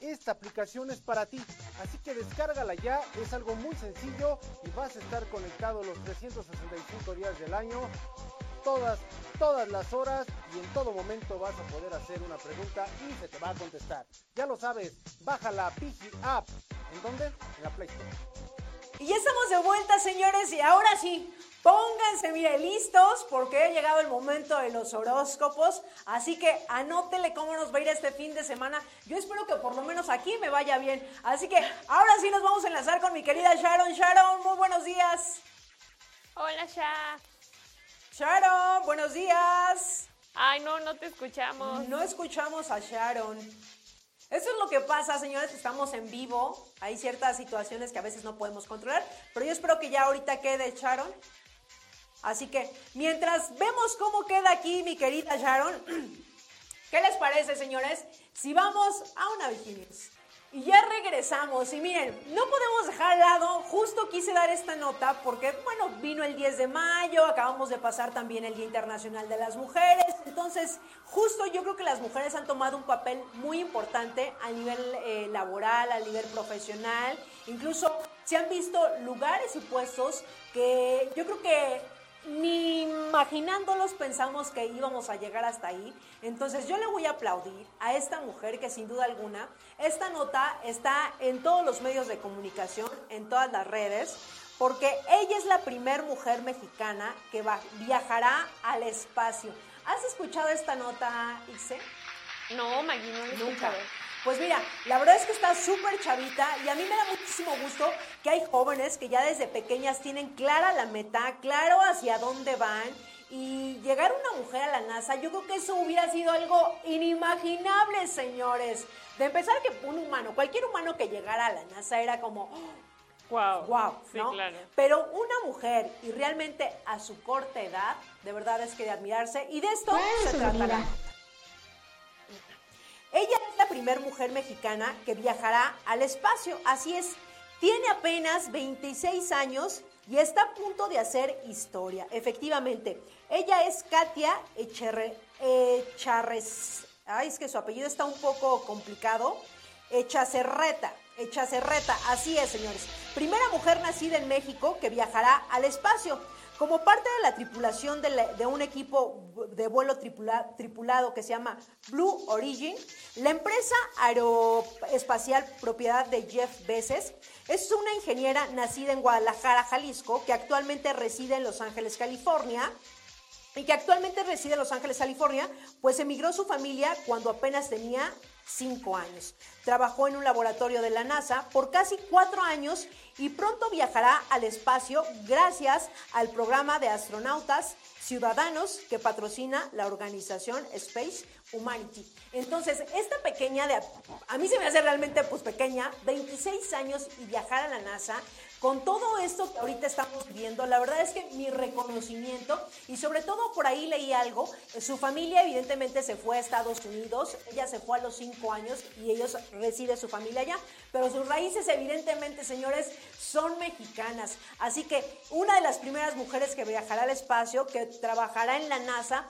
Speaker 6: esta aplicación es para ti, así que descárgala ya, es algo muy sencillo y vas a estar conectado los 365 días del año, todas, todas las horas y en todo momento vas a poder hacer una pregunta y se te va a contestar. Ya lo sabes, baja la Pigi App. ¿En dónde? En la Play Store.
Speaker 1: Y ya estamos de vuelta, señores, y ahora sí, pónganse, mire, listos, porque ha llegado el momento de los horóscopos, así que anótele cómo nos va a ir este fin de semana. Yo espero que por lo menos aquí me vaya bien. Así que ahora sí nos vamos a enlazar con mi querida Sharon. Sharon, muy buenos días.
Speaker 2: Hola, Sha.
Speaker 1: Sharon, buenos días.
Speaker 2: Ay, no, no te escuchamos.
Speaker 1: No escuchamos a Sharon. Eso es lo que pasa, señores, estamos en vivo. Hay ciertas situaciones que a veces no podemos controlar, pero yo espero que ya ahorita quede Sharon. Así que mientras vemos cómo queda aquí mi querida Sharon, ¿qué les parece, señores? Si vamos a una Vigilius. Y ya regresamos. Y miren, no podemos dejar al lado, justo quise dar esta nota porque, bueno, vino el 10 de mayo, acabamos de pasar también el Día Internacional de las Mujeres. Entonces, justo yo creo que las mujeres han tomado un papel muy importante a nivel eh, laboral, a nivel profesional. Incluso se han visto lugares y puestos que yo creo que ni imaginándolos pensamos que íbamos a llegar hasta ahí. Entonces yo le voy a aplaudir a esta mujer que sin duda alguna, esta nota está en todos los medios de comunicación, en todas las redes, porque ella es la primer mujer mexicana que va, viajará al espacio. ¿Has escuchado esta nota, Ixe?
Speaker 2: No, Maggie, no
Speaker 1: Nunca.
Speaker 2: escuchado.
Speaker 1: Pues mira, la verdad es que está súper chavita y a mí me da muchísimo gusto que hay jóvenes que ya desde pequeñas tienen clara la meta, claro hacia dónde van y llegar una mujer a la NASA, yo creo que eso hubiera sido algo inimaginable, señores. De empezar que un humano, cualquier humano que llegara a la NASA era como,
Speaker 2: Wow.
Speaker 1: wow,
Speaker 2: Sí,
Speaker 1: ¿no?
Speaker 2: claro.
Speaker 1: Pero una mujer y realmente a su corta edad, de verdad es que de admirarse y de esto se trata la nota. Ella es la primera mujer mexicana que viajará al espacio, así es. Tiene apenas 26 años y está a punto de hacer historia. Efectivamente, ella es Katia Echerre, Echarres. Ay, es que su apellido está un poco complicado. Echacerreta. Echacerreta, así es, señores. Primera mujer nacida en México que viajará al espacio. Como parte de la tripulación de, un equipo de vuelo tripula- tripulado que se llama Blue Origin, la empresa aeroespacial propiedad de Jeff Bezos es una ingeniera nacida en Guadalajara, Jalisco, que actualmente reside en Los Ángeles, California, y que actualmente reside en Los Ángeles, California, pues emigró su familia cuando apenas tenía cinco años. Trabajó en un laboratorio de la NASA por casi cuatro años y pronto viajará al espacio gracias al programa de astronautas ciudadanos que patrocina la organización Space Humanity. Entonces, esta pequeña de, a mí se me hace realmente pues pequeña, 26 años y viajar a la NASA, con todo esto que ahorita estamos viendo, la verdad es que mi reconocimiento y sobre todo por ahí leí algo, eh, su familia evidentemente se fue a Estados Unidos, ella se fue a los cinco años y ellos reside su familia allá, pero sus raíces evidentemente, señores, son mexicanas. Así que una de las primeras mujeres que viajará al espacio, que trabajará en la NASA,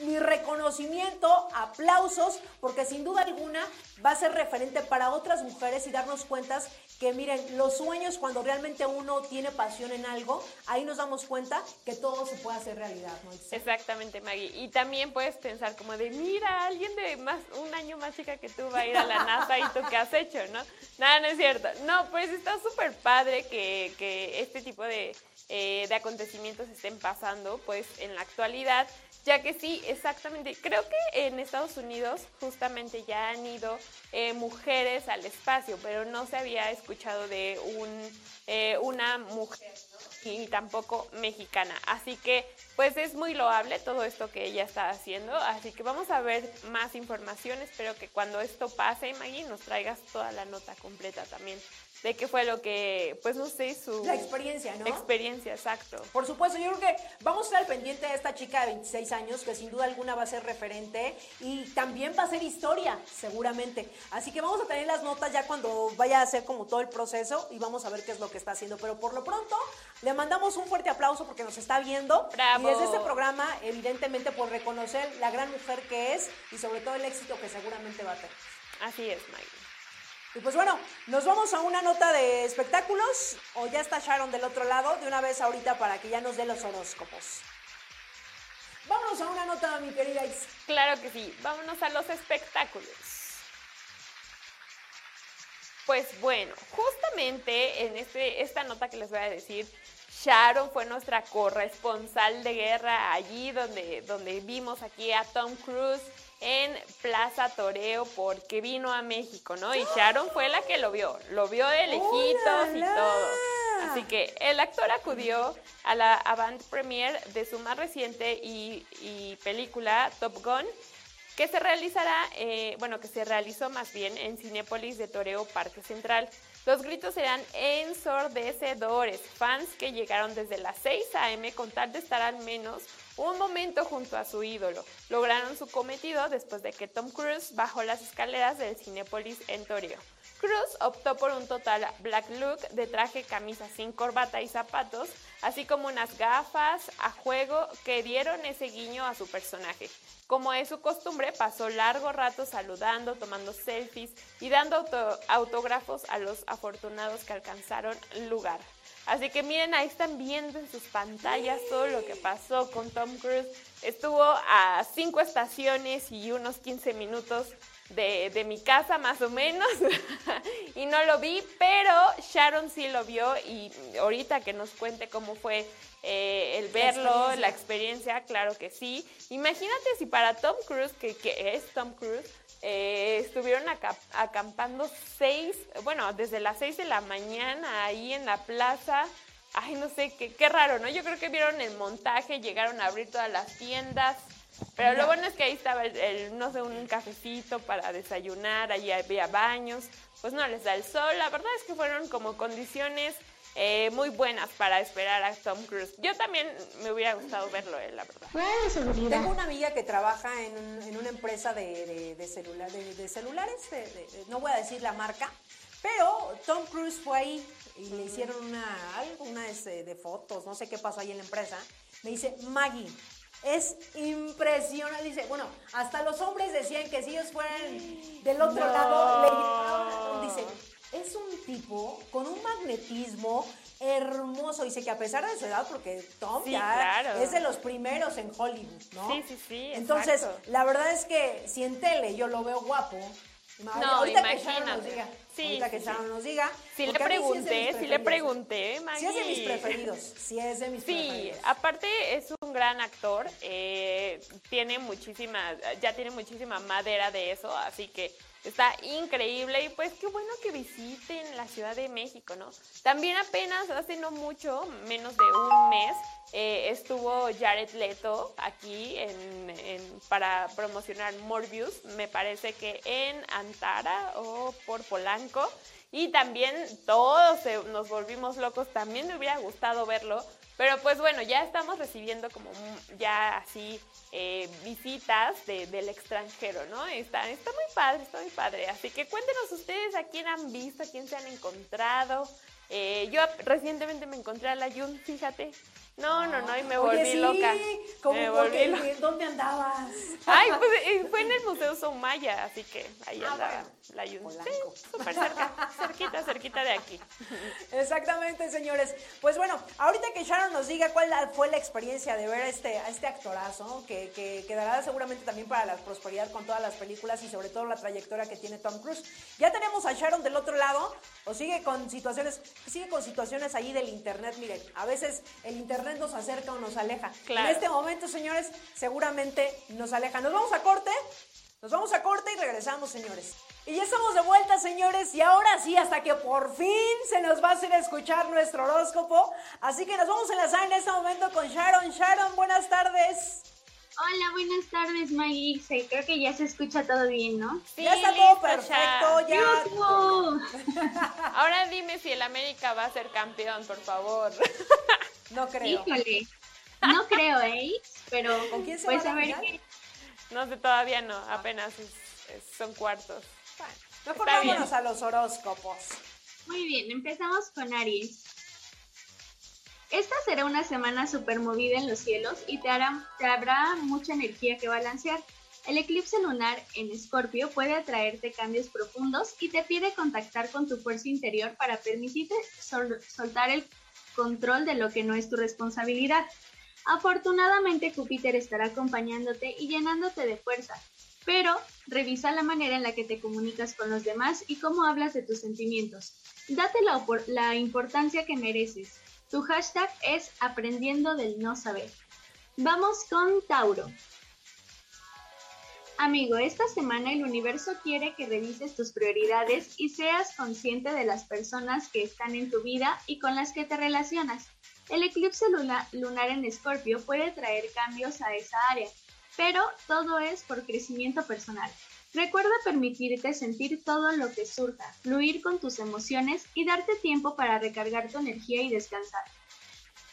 Speaker 1: mi reconocimiento, aplausos, porque sin duda alguna va a ser referente para otras mujeres y darnos cuenta que miren, los sueños cuando realmente uno tiene pasión en algo, ahí nos damos cuenta que todo se puede hacer realidad, ¿no?
Speaker 2: Exactamente, Maggie. Y también puedes pensar como de, mira, alguien de más un año más chica que tú va a ir a la NASA y tú qué has hecho, ¿no? Nada, no es cierto. No, pues está súper padre que, que este tipo de, eh, de acontecimientos estén pasando, pues en la actualidad. Ya que sí, exactamente. Creo que en Estados Unidos justamente ya han ido eh, mujeres al espacio, pero no se había escuchado de un, eh, una mujer ¿no? y tampoco mexicana. Así que pues es muy loable todo esto que ella está haciendo. Así que vamos a ver más información. Espero que cuando esto pase, Maggie, nos traigas toda la nota completa también de qué fue lo que, pues no sé, su
Speaker 1: La experiencia, ¿no?
Speaker 2: experiencia, exacto.
Speaker 1: Por supuesto, yo creo que vamos a estar pendiente de esta chica de 26 años, que sin duda alguna va a ser referente y también va a ser historia, seguramente. Así que vamos a tener las notas ya cuando vaya a hacer como todo el proceso y vamos a ver qué es lo que está haciendo. Pero por lo pronto, le mandamos un fuerte aplauso porque nos está viendo.
Speaker 2: ¡Bravo!
Speaker 1: Y desde este programa, evidentemente, por reconocer la gran mujer que es y sobre todo el éxito que seguramente va a tener.
Speaker 2: Así es, Maggie.
Speaker 1: Y pues bueno, nos vamos a una nota de espectáculos o ya está Sharon del otro lado de una vez ahorita para que ya nos dé los horóscopos. Vámonos a una nota, mi querida Is.
Speaker 2: Claro que sí. Vámonos a los espectáculos. Pues bueno, justamente en este, esta nota que les voy a decir, Sharon fue nuestra corresponsal de guerra allí donde, donde vimos aquí a Tom Cruise en Plaza Toreo porque vino a México, ¿no? Y Sharon fue la que lo vio, lo vio de lejitos y todo. Así que el actor acudió a la avant premiere de su más reciente y, y película Top Gun, que se realizará, eh, bueno, que se realizó más bien en Cinépolis de Toreo Parque Central. Los gritos eran ensordecedores, fans que llegaron desde las 6 a.m. con tal de estar al menos un momento junto a su ídolo. Lograron su cometido después de que Tom Cruise bajó las escaleras del Cinépolis en Toreo. Cruz optó por un total black look de traje, camisa sin corbata y zapatos, así como unas gafas a juego que dieron ese guiño a su personaje. Como es su costumbre, pasó largo rato saludando, tomando selfies y dando autógrafos a los afortunados que alcanzaron lugar. Así que miren, ahí están viendo en sus pantallas todo lo que pasó con Tom Cruise. Estuvo a cinco estaciones y unos 15 minutos de, de mi casa más o menos y no lo vi, pero Sharon sí lo vio y ahorita que nos cuente cómo fue eh, el verlo, la experiencia, claro que sí. Imagínate si para Tom Cruise, que, que es Tom Cruise, eh, estuvieron acampando seis, bueno, desde las seis de la mañana ahí en la plaza. Ay, no sé, qué, qué raro, ¿no? Yo creo que vieron el montaje, llegaron a abrir todas las tiendas. Pero lo bueno es que ahí estaba, el, no sé, un cafecito para desayunar, ahí había baños, pues no les da el sol. La verdad es que fueron como condiciones eh, muy buenas para esperar a Tom Cruise. Yo también me hubiera gustado verlo, eh, la verdad.
Speaker 1: Tengo una amiga que trabaja en, una empresa de, de, celulares, no voy a decir la marca, pero Tom Cruise fue ahí y le hicieron una, algo, una de, de fotos, no sé qué pasó ahí en la empresa. Me dice, Maggie, es impresionante. Dice, bueno, hasta los hombres decían que si ellos fueran del otro lado, le Dice, es un tipo con un magnetismo hermoso. Dice que a pesar de su edad, porque Tom ya es de los primeros en Hollywood, ¿no?
Speaker 2: Sí, sí, sí.
Speaker 1: Entonces, la verdad es que si en tele yo lo veo guapo,
Speaker 2: no, ahorita que Sharon
Speaker 1: nos diga. Sí, ahorita que Sharon nos diga.
Speaker 2: Sí le pregunté, sí, le pregunté,
Speaker 1: Maggie. Sí es de mis preferidos, sí es de mis preferidos.
Speaker 2: Sí, aparte es un gran actor, eh, tiene muchísima, ya tiene muchísima madera de eso, así que Está increíble y pues qué bueno que visiten la Ciudad de México, ¿no? También apenas, hace no mucho, menos de un mes, eh, estuvo Jared Leto aquí para promocionar Morbius, me parece que en Antara o por Polanco. Y también todos nos volvimos locos, también me hubiera gustado verlo, pero pues bueno, ya estamos recibiendo como ya así eh, visitas del extranjero, ¿no? Está, está muy padre, está muy padre. Así que cuéntenos ustedes a quién han visto, a quién se han encontrado. Eh, yo recientemente me encontré a la Yun, fíjate. No, no, no, y me volví
Speaker 1: Oye, sí,
Speaker 2: loca.
Speaker 1: ¿Cómo me volví ¿Dónde andabas?
Speaker 2: Ay, pues eh, fue en el Museo Soumaya, así que ahí ah, andaba la Yun. Sí, súper cerca, cerquita, cerquita de aquí.
Speaker 1: Exactamente, señores. Pues bueno, ahorita que Sharon nos diga cuál fue la experiencia de ver a este, a este actorazo, que, que quedará seguramente también para la prosperidad con todas las películas y sobre todo la trayectoria que tiene Tom Cruise. Ya tenemos a Sharon del otro lado, o sigue con situaciones, sigue con situaciones ahí del internet, miren, a veces el internet nos acerca o nos aleja. En este momento, señores, seguramente nos aleja. Nos vamos a corte, nos vamos a corte y regresamos, señores. Y ya estamos de vuelta, señores, y ahora sí, hasta que por fin se nos va a hacer escuchar nuestro horóscopo. Así que nos vamos a enlazar en este momento con Sharon. Sharon, buenas tardes.
Speaker 7: Hola, buenas tardes, Maggie. creo que ya se escucha todo bien, ¿no?
Speaker 1: Sí, ya está todo perfecto, ya.
Speaker 2: Ahora dime si el América va a ser campeón, por favor.
Speaker 1: No creo.
Speaker 7: Híjole. No creo, ¿eh? Pero
Speaker 1: ¿Con quién se
Speaker 7: pues
Speaker 1: va
Speaker 7: a, ver qué.
Speaker 2: No sé, todavía no, apenas son cuartos.
Speaker 1: Bueno, mejor vámonos a los horóscopos.
Speaker 7: Muy bien, empezamos con Aries. Esta será una semana súper movida en los cielos y te, hará, te habrá mucha energía que balancear. El eclipse lunar en Escorpio puede atraerte cambios profundos y te pide contactar con tu fuerza interior para permitirte soltar el control de lo que no es tu responsabilidad. Afortunadamente Júpiter estará acompañándote y llenándote de fuerza, pero revisa la manera en la que te comunicas con los demás y cómo hablas de tus sentimientos. Date la, la importancia que mereces. Tu hashtag es aprendiendo del no saber. Vamos con Tauro. Amigo, esta semana el universo quiere que revises tus prioridades y seas consciente de las personas que están en tu vida y con las que te relacionas. El eclipse lunar en Escorpio puede traer cambios a esa área, pero todo es por crecimiento personal. Recuerda permitirte sentir todo lo que surja, fluir con tus emociones y darte tiempo para recargar tu energía y descansar.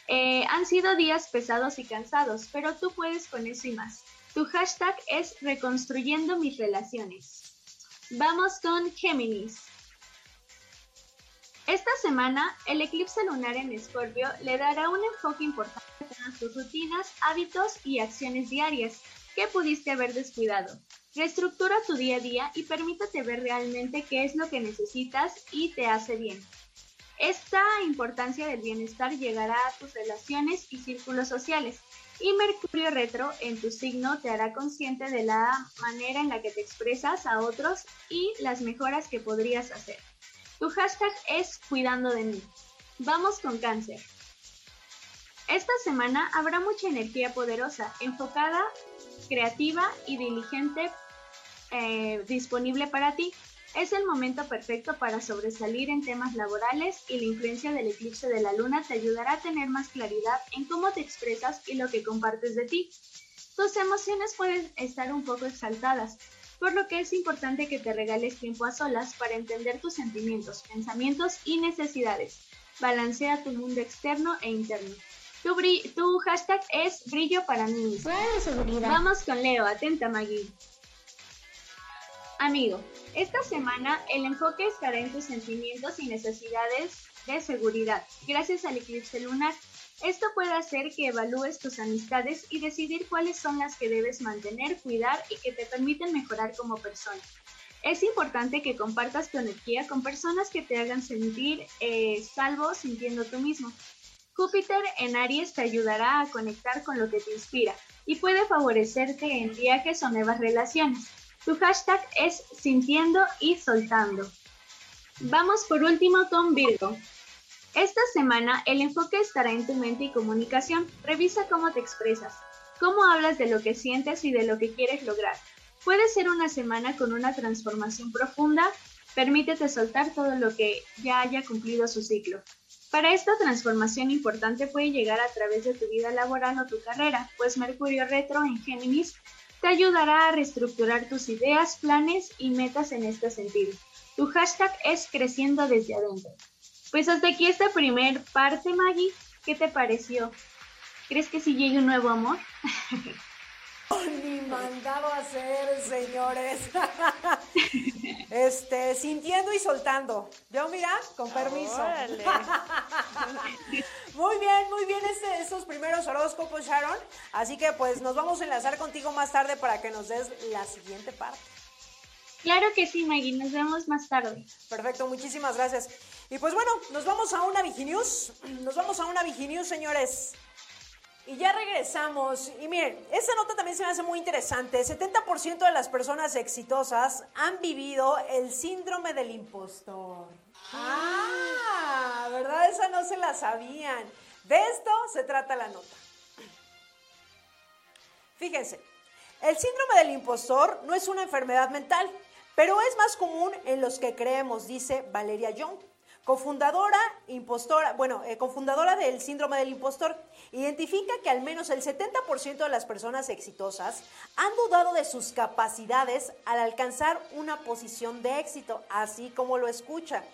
Speaker 7: Eh, han sido días pesados y cansados, pero tú puedes con eso y más. Tu hashtag es reconstruyendo mis relaciones. Vamos con Géminis. Esta semana, el eclipse lunar en Escorpio le dará un enfoque importante a tus rutinas, hábitos y acciones diarias que pudiste haber descuidado. Reestructura tu día a día y permítate ver realmente qué es lo que necesitas y te hace bien. Esta importancia del bienestar llegará a tus relaciones y círculos sociales. Y Mercurio retro en tu signo te hará consciente de la manera en la que te expresas a otros y las mejoras que podrías hacer. Tu hashtag es cuidando de mí. Vamos con cáncer. Esta semana habrá mucha energía poderosa, enfocada, creativa y diligente eh, disponible para ti. Es el momento perfecto para sobresalir en temas laborales y la influencia del eclipse de la luna te ayudará a tener más claridad en cómo te expresas y lo que compartes de ti. Tus emociones pueden estar un poco exaltadas, por lo que es importante que te regales tiempo a solas para entender tus sentimientos, pensamientos y necesidades. Balancea tu mundo externo e interno. Tu, tu hashtag es brillo para mí. Vamos con Leo, atenta Maggie. Amigo, esta semana el enfoque estará en tus sentimientos y necesidades de seguridad, gracias al eclipse lunar. Esto puede hacer que evalúes tus amistades y decidir cuáles son las que debes mantener, cuidar y que te permiten mejorar como persona. Es importante que compartas tu energía con personas que te hagan sentir eh, salvo sintiendo tú mismo. Júpiter en Aries te ayudará a conectar con lo que te inspira y puede favorecerte en viajes o nuevas relaciones. Tu hashtag es sintiendo y soltando. Vamos por último con Virgo. Esta semana el enfoque estará en tu mente y comunicación. Revisa cómo te expresas, cómo hablas de lo que sientes y de lo que quieres lograr. Puede ser una semana con una transformación profunda. Permítete soltar todo lo que ya haya cumplido su ciclo. Para esta transformación importante puede llegar a través de tu vida laboral o tu carrera, pues Mercurio retro en Géminis te ayudará a reestructurar tus ideas, planes y metas en este sentido. Tu hashtag es creciendo desde adentro. Pues hasta aquí esta primer parte, Maggie. ¿Qué te pareció? ¿Crees que si llegue un nuevo amor?
Speaker 1: Ni mandado a hacer, señores. este, sintiendo y soltando. Yo, mira, con permiso. muy bien, muy bien este, estos primeros horóscopos, Sharon. Así que pues nos vamos a enlazar contigo más tarde para que nos des la siguiente parte.
Speaker 7: Claro que sí, Maggie, nos vemos más tarde.
Speaker 1: Perfecto, muchísimas gracias. Y pues bueno, nos vamos a una Viginews. Nos vamos a una Viginews, señores. Y ya regresamos. Y miren, esta nota también se me hace muy interesante. 70% de las personas exitosas han vivido el síndrome del impostor. Ah, ¿verdad? Esa no se la sabían. De esto se trata la nota. Fíjense, el síndrome del impostor no es una enfermedad mental, pero es más común en los que creemos, dice Valeria Young cofundadora, impostora, bueno, eh, cofundadora del síndrome del impostor, identifica que al menos el 70% de las personas exitosas han dudado de sus capacidades al alcanzar una posición de éxito, así como lo escucha.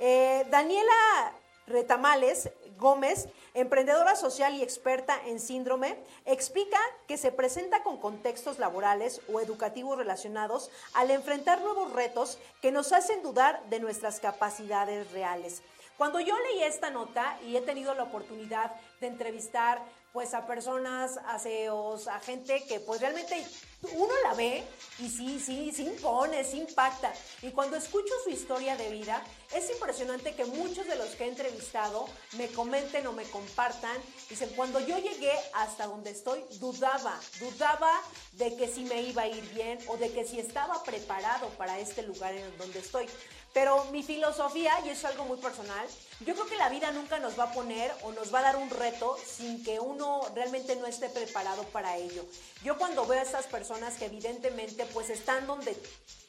Speaker 1: Eh, Daniela Retamales Gómez, emprendedora social y experta en síndrome, explica que se presenta con contextos laborales o educativos relacionados al enfrentar nuevos retos que nos hacen dudar de nuestras capacidades reales. Cuando yo leí esta nota y he tenido la oportunidad de entrevistar pues a personas, a CEOs, a gente que pues realmente uno la ve y sí, sí, sí impone, sí impacta. Y cuando escucho su historia de vida, es impresionante que muchos de los que he entrevistado me comenten o me compartan. Dicen, cuando yo llegué hasta donde estoy, dudaba, dudaba de que si me iba a ir bien o de que si estaba preparado para este lugar en donde estoy. Pero mi filosofía, y es algo muy personal, yo creo que la vida nunca nos va a poner o nos va a dar un reto sin que uno realmente no esté preparado para ello. Yo cuando veo a estas personas que evidentemente pues están donde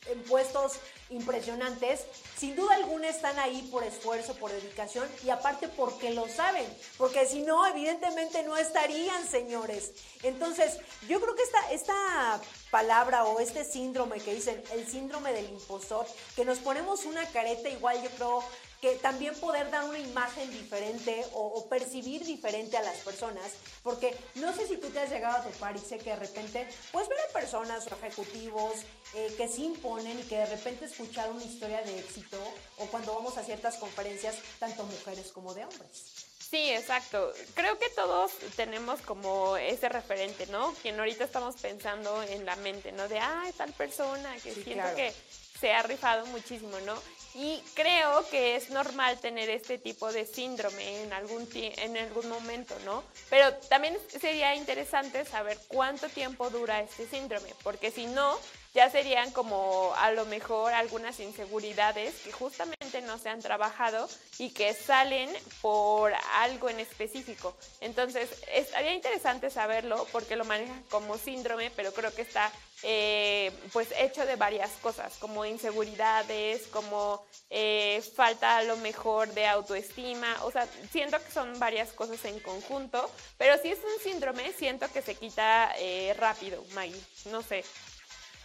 Speaker 1: en puestos impresionantes, sin duda alguna están ahí por esfuerzo, por dedicación y aparte porque lo saben, porque si no, evidentemente no estarían, señores. Entonces, yo creo que esta, esta palabra o este síndrome que dicen, el síndrome del impostor, que nos ponemos una careta igual, yo creo que también poder dar una imagen diferente o, percibir diferente a las personas, porque no sé si tú te has llegado a topar y sé que de repente, pues ver a personas o ejecutivos eh, que se imponen y que de repente escuchar una historia de éxito o cuando vamos a ciertas conferencias, tanto mujeres como de hombres.
Speaker 2: Sí, exacto. Creo que todos tenemos como ese referente, ¿no? Quien ahorita estamos pensando en la mente, ¿no? De, ay, tal persona que siento que se ha rifado muchísimo, ¿no? Y creo que es normal tener este tipo de síndrome en algún, en algún momento, ¿no? Pero también sería interesante saber cuánto tiempo dura este síndrome, porque si no, ya serían como a lo mejor algunas inseguridades que justamente no se han trabajado y que salen por algo en específico. Entonces, estaría interesante saberlo porque lo manejan como síndrome, pero creo que está eh, pues hecho de varias cosas, como inseguridades, como eh, falta a lo mejor de autoestima, o sea, siento que son varias cosas en conjunto, pero si es un síndrome, siento que se quita eh, rápido, Maggie, no sé.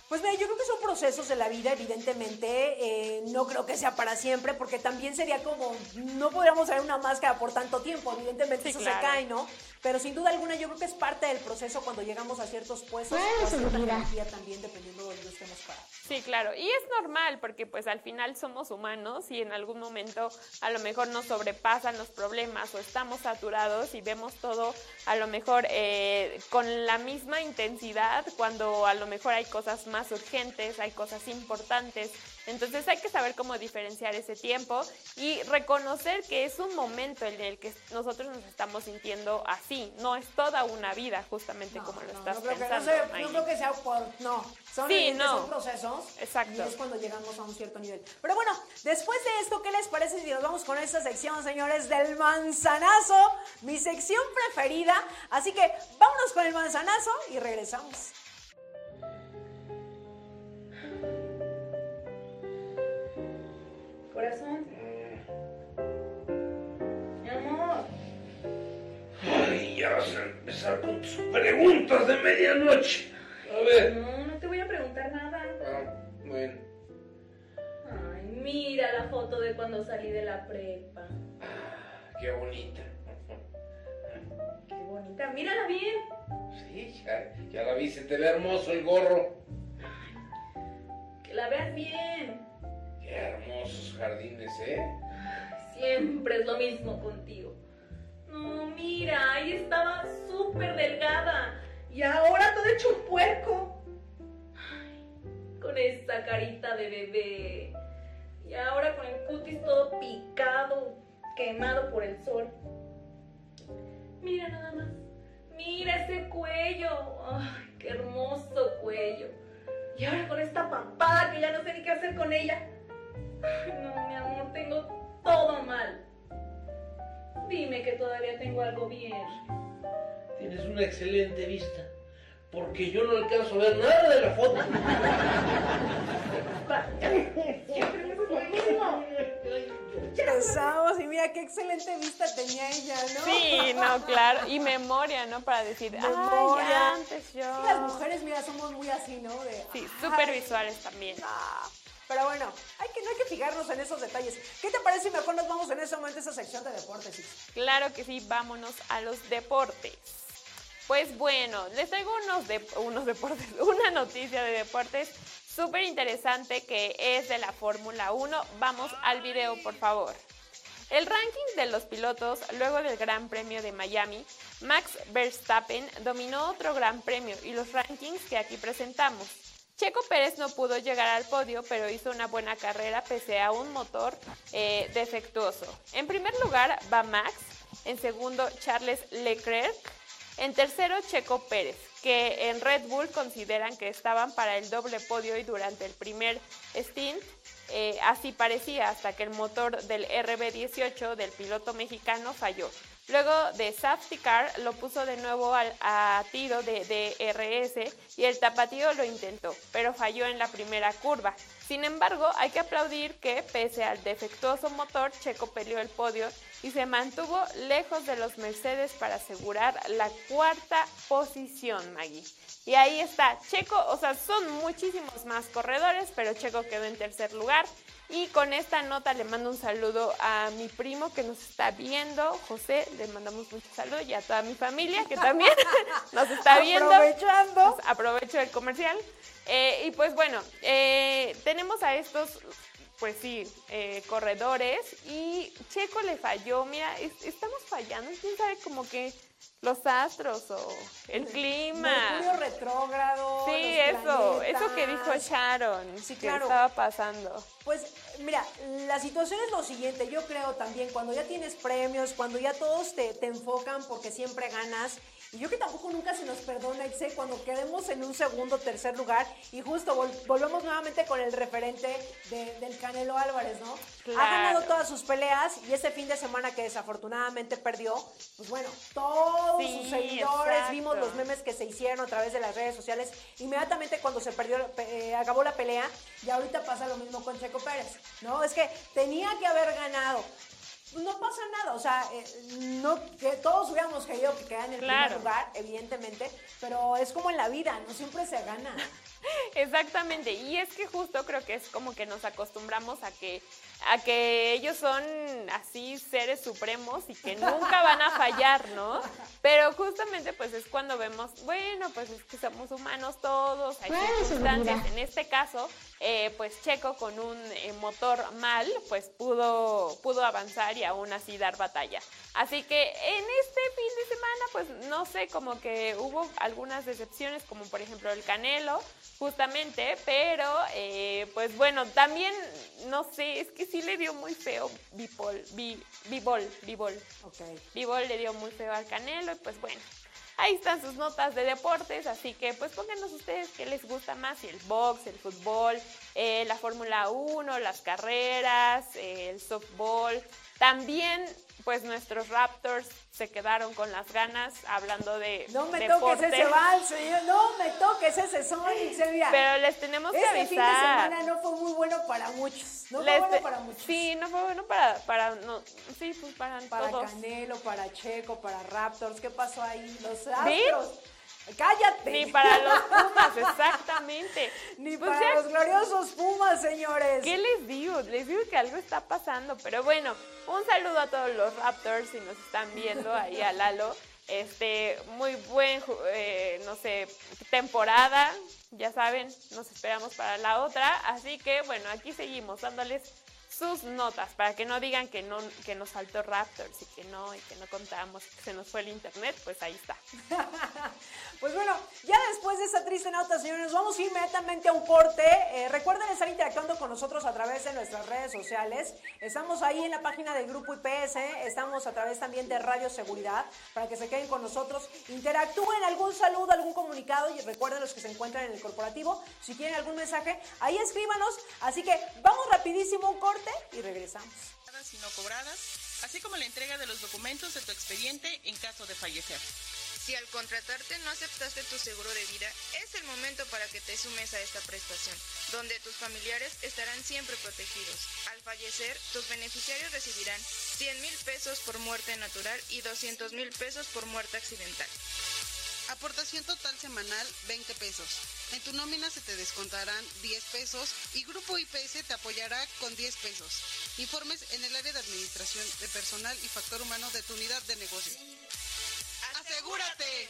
Speaker 1: Pues mira, yo creo que son procesos de la vida, evidentemente. Eh, no creo que sea para siempre, porque también sería como, no podríamos traer una máscara por tanto tiempo, evidentemente eso se cae, ¿no? Pero sin duda alguna yo creo que es parte del proceso cuando llegamos a ciertos puestos o a cierta energía también, dependiendo de donde estemos parados.
Speaker 2: Sí, claro. Y es normal, porque pues al final somos humanos y en algún momento a lo mejor nos sobrepasan los problemas o estamos saturados y vemos todo a lo mejor eh, con la misma intensidad cuando a lo mejor hay cosas más urgentes, hay cosas importantes. Entonces hay que saber cómo diferenciar ese tiempo y reconocer que es un momento en el que nosotros nos estamos sintiendo así. No es toda una vida, justamente como lo estás pensando.
Speaker 1: no, creo que sea por... No, son, son procesos.
Speaker 2: Exacto.
Speaker 1: Y es cuando llegamos a un cierto nivel. Pero bueno, después de esto, ¿qué les parece si nos vamos con esta sección, señores, del manzanazo? Mi sección preferida. Así que vámonos con el manzanazo y regresamos.
Speaker 8: Corazón. Mi amor.
Speaker 9: Ay, ya vas a empezar con tus preguntas de medianoche. A ver.
Speaker 8: No, no te voy a preguntar nada.
Speaker 9: Ah, bueno.
Speaker 8: Ay, mira la foto de cuando salí de la prepa.
Speaker 9: Ah, qué bonita.
Speaker 8: Qué bonita. Mírala bien.
Speaker 9: Sí, ya, ya la vi. Se te ve hermoso el gorro.
Speaker 8: Que la veas bien.
Speaker 9: Qué hermosos jardines, ¿eh?
Speaker 8: Siempre es lo mismo contigo. No, mira, ahí estaba súper delgada. Y ahora todo hecho un puerco. con esa carita de bebé. Y ahora con el cutis todo picado, quemado por el sol. Mira nada más. Mira ese cuello. Ay, qué hermoso cuello. Y ahora con esta papada que ya no sé ni qué hacer con ella. No, mi amor, tengo todo mal. Dime que todavía tengo algo bien.
Speaker 9: Tienes una excelente vista, porque yo no alcanzo a ver nada de la foto.
Speaker 1: Pensamos y mira qué excelente vista tenía ella, ¿no?
Speaker 2: Sí, no, claro. Y memoria, ¿no? Para decir, memoria. antes yo.
Speaker 1: las mujeres, mira, somos muy así, ¿no?
Speaker 2: sí, súper visuales también.
Speaker 1: Pero bueno, hay que, no hay que fijarnos en esos detalles. ¿Qué te parece si mejor nos vamos en ese momento a esa sección de deportes?
Speaker 2: Claro que sí, vámonos a los deportes. Pues bueno, les traigo unos, de, unos deportes, una noticia de deportes súper interesante que es de la Fórmula 1. Vamos al video, por favor. El ranking de los pilotos luego del Gran Premio de Miami, Max Verstappen dominó otro Gran Premio y los rankings que aquí presentamos. Checo Pérez no pudo llegar al podio, pero hizo una buena carrera pese a un motor eh, defectuoso. En primer lugar va Max, en segundo Charles Leclerc, en tercero Checo Pérez, que en Red Bull consideran que estaban para el doble podio y durante el primer stint eh, así parecía hasta que el motor del RB18 del piloto mexicano falló. Luego de Safety lo puso de nuevo a tiro de DRS y el tapatío lo intentó, pero falló en la primera curva. Sin embargo, hay que aplaudir que, pese al defectuoso motor, Checo peleó el podio y se mantuvo lejos de los Mercedes para asegurar la cuarta posición, Maggie. Y ahí está, Checo, o sea, son muchísimos más corredores, pero Checo quedó en tercer lugar. Y con esta nota le mando un saludo a mi primo que nos está viendo, José, le mandamos mucho saludo y a toda mi familia que también nos está viendo.
Speaker 1: Aprovechando.
Speaker 2: Pues aprovecho el comercial. Eh, y pues bueno, eh, tenemos a estos, pues sí, eh, corredores y Checo le falló. Mira, estamos fallando, quién sabe como que los astros o el clima.
Speaker 1: Mercurio retrógrado.
Speaker 2: Sí,
Speaker 1: los
Speaker 2: eso, eso que dijo Sharon,
Speaker 1: Sí,
Speaker 2: que
Speaker 1: claro.
Speaker 2: estaba pasando.
Speaker 1: Pues mira, la situación es lo siguiente, yo creo también, cuando ya tienes premios, cuando ya todos te, te enfocan porque siempre ganas, y yo que tampoco nunca se nos perdona, Itze, cuando quedemos en un segundo, tercer lugar, y justo vol- volvemos nuevamente con el referente de- del Canelo Álvarez, ¿no?
Speaker 2: Claro.
Speaker 1: Ha ganado todas sus peleas y ese fin de semana que desafortunadamente perdió, pues bueno, todos
Speaker 2: Sí,
Speaker 1: sus seguidores,
Speaker 2: exacto.
Speaker 1: vimos los memes que se hicieron a través de las redes sociales, inmediatamente cuando se perdió, eh, acabó la pelea, y ahorita pasa lo mismo con Checo Pérez, ¿no? Es que tenía que haber ganado. No pasa nada, o sea, eh, no que todos hubiéramos querido que quedara en el
Speaker 2: Claro.
Speaker 1: primer lugar, evidentemente, pero es como en la vida, no siempre se gana.
Speaker 2: Exactamente, y es que justo creo que es como que nos acostumbramos a que a que ellos son así seres supremos y que nunca van a fallar, ¿no? Pero justamente pues es cuando vemos, bueno, pues es que somos humanos todos, hay circunstancias. En este caso, eh, pues Checo con un eh, motor mal, pues pudo, pudo avanzar y aún así dar batalla. Así que en este fin de semana, pues no sé, como que hubo algunas decepciones, como por ejemplo el Canelo, justamente, pero eh, pues bueno, también, no sé, es que sí le dio muy feo Bipol, Bi- Bibol, Bibol. Bibol le dio muy feo al Canelo y pues bueno. Ahí están sus notas de deportes, así que pues pónganos ustedes qué les gusta más, si el box, el fútbol, eh, la Fórmula 1, las carreras, eh, el softball. También pues nuestros Raptors se quedaron con las ganas hablando de
Speaker 1: No me toques ese vals, señor, no me toques ese Sonic, se mira.
Speaker 2: Pero les tenemos que
Speaker 1: Este
Speaker 2: avisar.
Speaker 1: fin de semana no fue muy bueno para muchos, no
Speaker 2: Les
Speaker 1: fue bueno para muchos.
Speaker 2: Sí, no fue bueno para, para, no, sí, pues para,
Speaker 1: Para
Speaker 2: todos.
Speaker 1: Canelo, para Checo, para Raptors, ¿qué pasó ahí? Los
Speaker 2: ¿Ven?
Speaker 1: Astros. Cállate.
Speaker 2: Ni para los Pumas, exactamente.
Speaker 1: Ni
Speaker 2: Pues
Speaker 1: para los gloriosos Pumas, señores.
Speaker 2: ¿Qué les digo? Les digo que algo está pasando. Pero bueno, un saludo a todos los Raptors si nos están viendo ahí a Lalo. Este, muy buen, eh, no sé, temporada. Ya saben, nos esperamos para la otra. Así que bueno, aquí seguimos dándoles sus notas para que no digan que no que nos faltó Raptors y que no y que no contamos que se nos fue el internet, pues ahí está.
Speaker 1: Pues bueno, ya después de esta triste nota, señores, vamos inmediatamente a un corte. Eh, recuerden estar interactuando con nosotros a través de nuestras redes sociales. Estamos ahí en la página del Grupo IPS, estamos a través también de Radio Seguridad, para que se queden con nosotros. Interactúen, algún saludo, algún comunicado, y recuerden los que se encuentran en el corporativo, si quieren algún mensaje, ahí escríbanos. Así que vamos rapidísimo un corte y regresamos.
Speaker 10: y no cobradas, así como la entrega de los documentos de tu expediente en caso de fallecer.
Speaker 11: Si al contratarte no aceptaste tu seguro de vida, es el momento para que te sumes a esta prestación, donde tus familiares estarán siempre protegidos. Al fallecer, tus beneficiarios recibirán 100 mil pesos por muerte natural y 200 mil pesos por muerte accidental.
Speaker 10: Aportación total semanal 20 pesos. En tu nómina se te descontarán 10 pesos y Grupo IPS te apoyará con 10 pesos. Informes en el área de administración de personal y factor humano de tu unidad de negocio. ¡Asegúrate!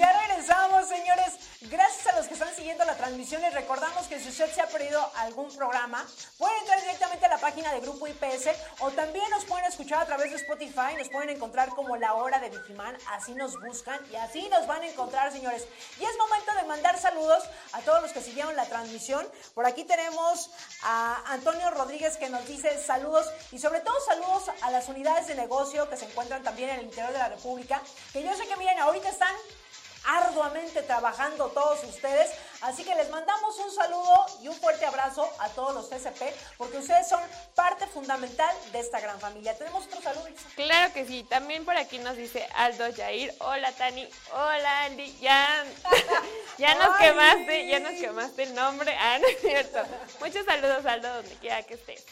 Speaker 1: Ya regresamos, señores. Gracias a los que están siguiendo la transmisión. Les recordamos que si usted se ha perdido algún programa, pueden entrar directamente a la página de Grupo IPS o también nos pueden escuchar a través de Spotify. Nos pueden encontrar como La Hora de Vigimán. Así nos buscan y así nos van a encontrar, señores. Y es momento de mandar saludos a todos los que siguieron la transmisión. Por aquí tenemos a Antonio Rodríguez que nos dice saludos y sobre todo saludos a las unidades de negocio que se encuentran también en el interior de la República. Que yo sé que, miren, ahorita están arduamente trabajando todos ustedes. Así que les mandamos un saludo y un fuerte abrazo a todos los TCP, porque ustedes son parte fundamental de esta gran familia. Tenemos otro saludo.
Speaker 2: Claro que sí, también por aquí nos dice Aldo Yair, hola Tani, hola Andy, ya, ya nos
Speaker 1: Ay.
Speaker 2: quemaste, ya nos quemaste el nombre, ah, no es cierto. Muchos saludos Aldo donde quiera que estés.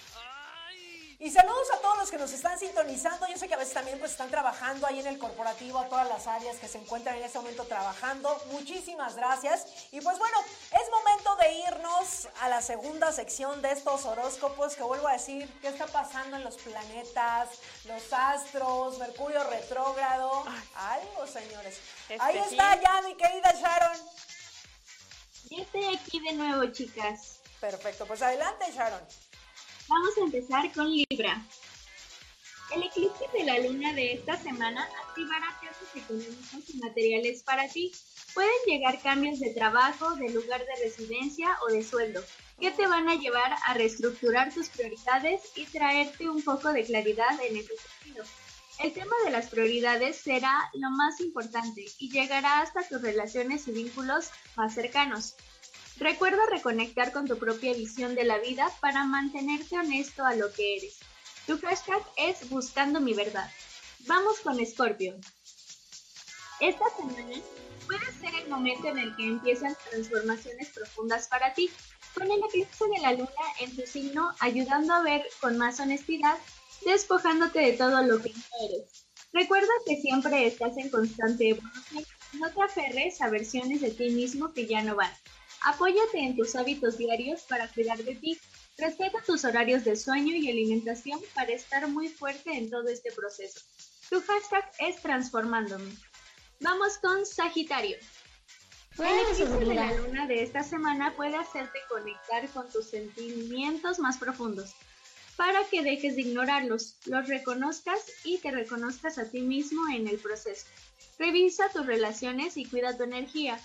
Speaker 1: Y saludos a todos los que nos están sintonizando. Yo sé que a veces también pues están trabajando ahí en el corporativo, a todas las áreas que se encuentran en este momento trabajando. Muchísimas gracias. Y pues bueno, es momento de irnos a la segunda sección de estos horóscopos que vuelvo a decir, ¿qué está pasando en los planetas, los astros, Mercurio retrógrado? Algo, señores.
Speaker 2: Este
Speaker 1: ahí
Speaker 2: sí.
Speaker 1: está ya mi querida Sharon.
Speaker 7: Ya estoy aquí de nuevo, chicas.
Speaker 1: Perfecto, pues adelante Sharon.
Speaker 7: Vamos a empezar con Libra. El eclipse de la luna de esta semana activará cambios económicos y materiales para ti. Pueden llegar cambios de trabajo, de lugar de residencia o de sueldo, que te van a llevar a reestructurar tus prioridades y traerte un poco de claridad en ese sentido. El tema de las prioridades será lo más importante y llegará hasta tus relaciones y vínculos más cercanos. Recuerda reconectar con tu propia visión de la vida para mantenerte honesto a lo que eres. Tu hashtag es buscando mi verdad. Vamos con Scorpio. Esta semana puede ser el momento en el que empiezan transformaciones profundas para ti, con el eclipse de la luna en tu signo ayudando a ver con más honestidad despojándote de todo lo que no eres. Recuerda que siempre estás en constante evolución. No te aferres a versiones de ti mismo que ya no van. Apóyate en tus hábitos diarios para cuidar de ti. Respeta tus horarios de sueño y alimentación para estar muy fuerte en todo este proceso. Tu hashtag es transformándome. Vamos con Sagitario. El eclipse de la luna de esta semana puede hacerte conectar con tus sentimientos más profundos para que dejes de ignorarlos, los reconozcas y te reconozcas a ti mismo en el proceso. Revisa tus relaciones y cuida tu energía,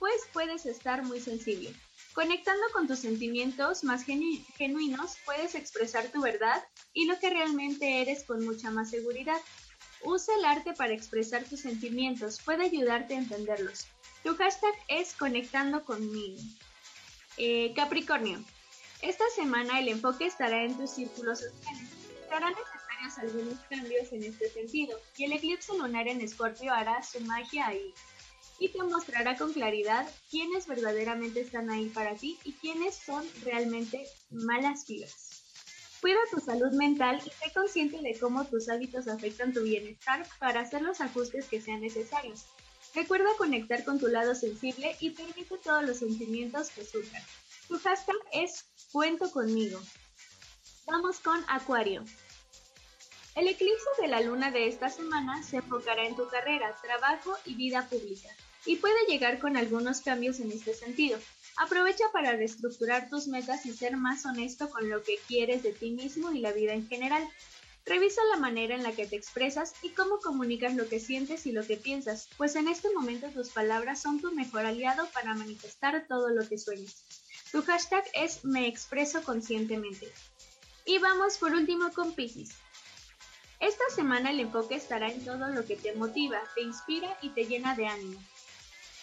Speaker 7: pues puedes estar muy sensible. Conectando con tus sentimientos más genuinos, puedes expresar tu verdad y lo que realmente eres con mucha más seguridad. Usa el arte para expresar tus sentimientos, puede ayudarte a entenderlos. Tu hashtag es conectando conmigo. Eh, Capricornio, esta semana el enfoque estará en tus círculos sociales. Serán necesarios algunos cambios en este sentido, y el eclipse lunar en Escorpio hará su magia ahí te mostrará con claridad quiénes verdaderamente están ahí para ti y quiénes son realmente malas vidas. Cuida tu salud mental y sé consciente de cómo tus hábitos afectan tu bienestar para hacer los ajustes que sean necesarios. Recuerda conectar con tu lado sensible y permite todos los sentimientos que surjan. Tu hashtag es cuento conmigo. Vamos con Acuario. El eclipse de la luna de esta semana se enfocará en tu carrera, trabajo y vida pública, y puede llegar con algunos cambios en este sentido. Aprovecha para reestructurar tus metas y ser más honesto con lo que quieres de ti mismo y la vida en general. Revisa la manera en la que te expresas y cómo comunicas lo que sientes y lo que piensas, pues en este momento tus palabras son tu mejor aliado para manifestar todo lo que sueñas. Tu hashtag es me expreso conscientemente. Y vamos por último con Pisces. Esta semana el enfoque estará en todo lo que te motiva, te inspira y te llena de ánimo.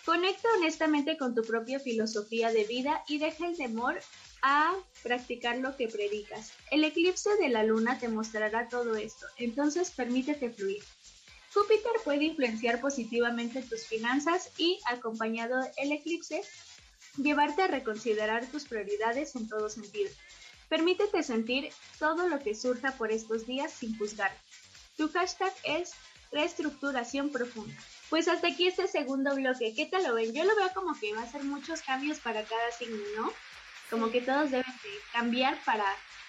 Speaker 7: Conecta honestamente con tu propia filosofía de vida y deja el temor a practicar lo que predicas. El eclipse de la luna te mostrará todo esto, entonces permítete fluir. Júpiter puede influenciar positivamente tus finanzas y, acompañado del eclipse, llevarte a reconsiderar tus prioridades en todo sentido. Permítete sentir todo lo que surja por estos días sin juzgar. Tu hashtag es reestructuración profunda. Pues hasta aquí este segundo bloque. ¿Qué tal lo ven? Yo lo veo como que va a ser muchos cambios para cada signo, ¿no? Como que todos deben de cambiar para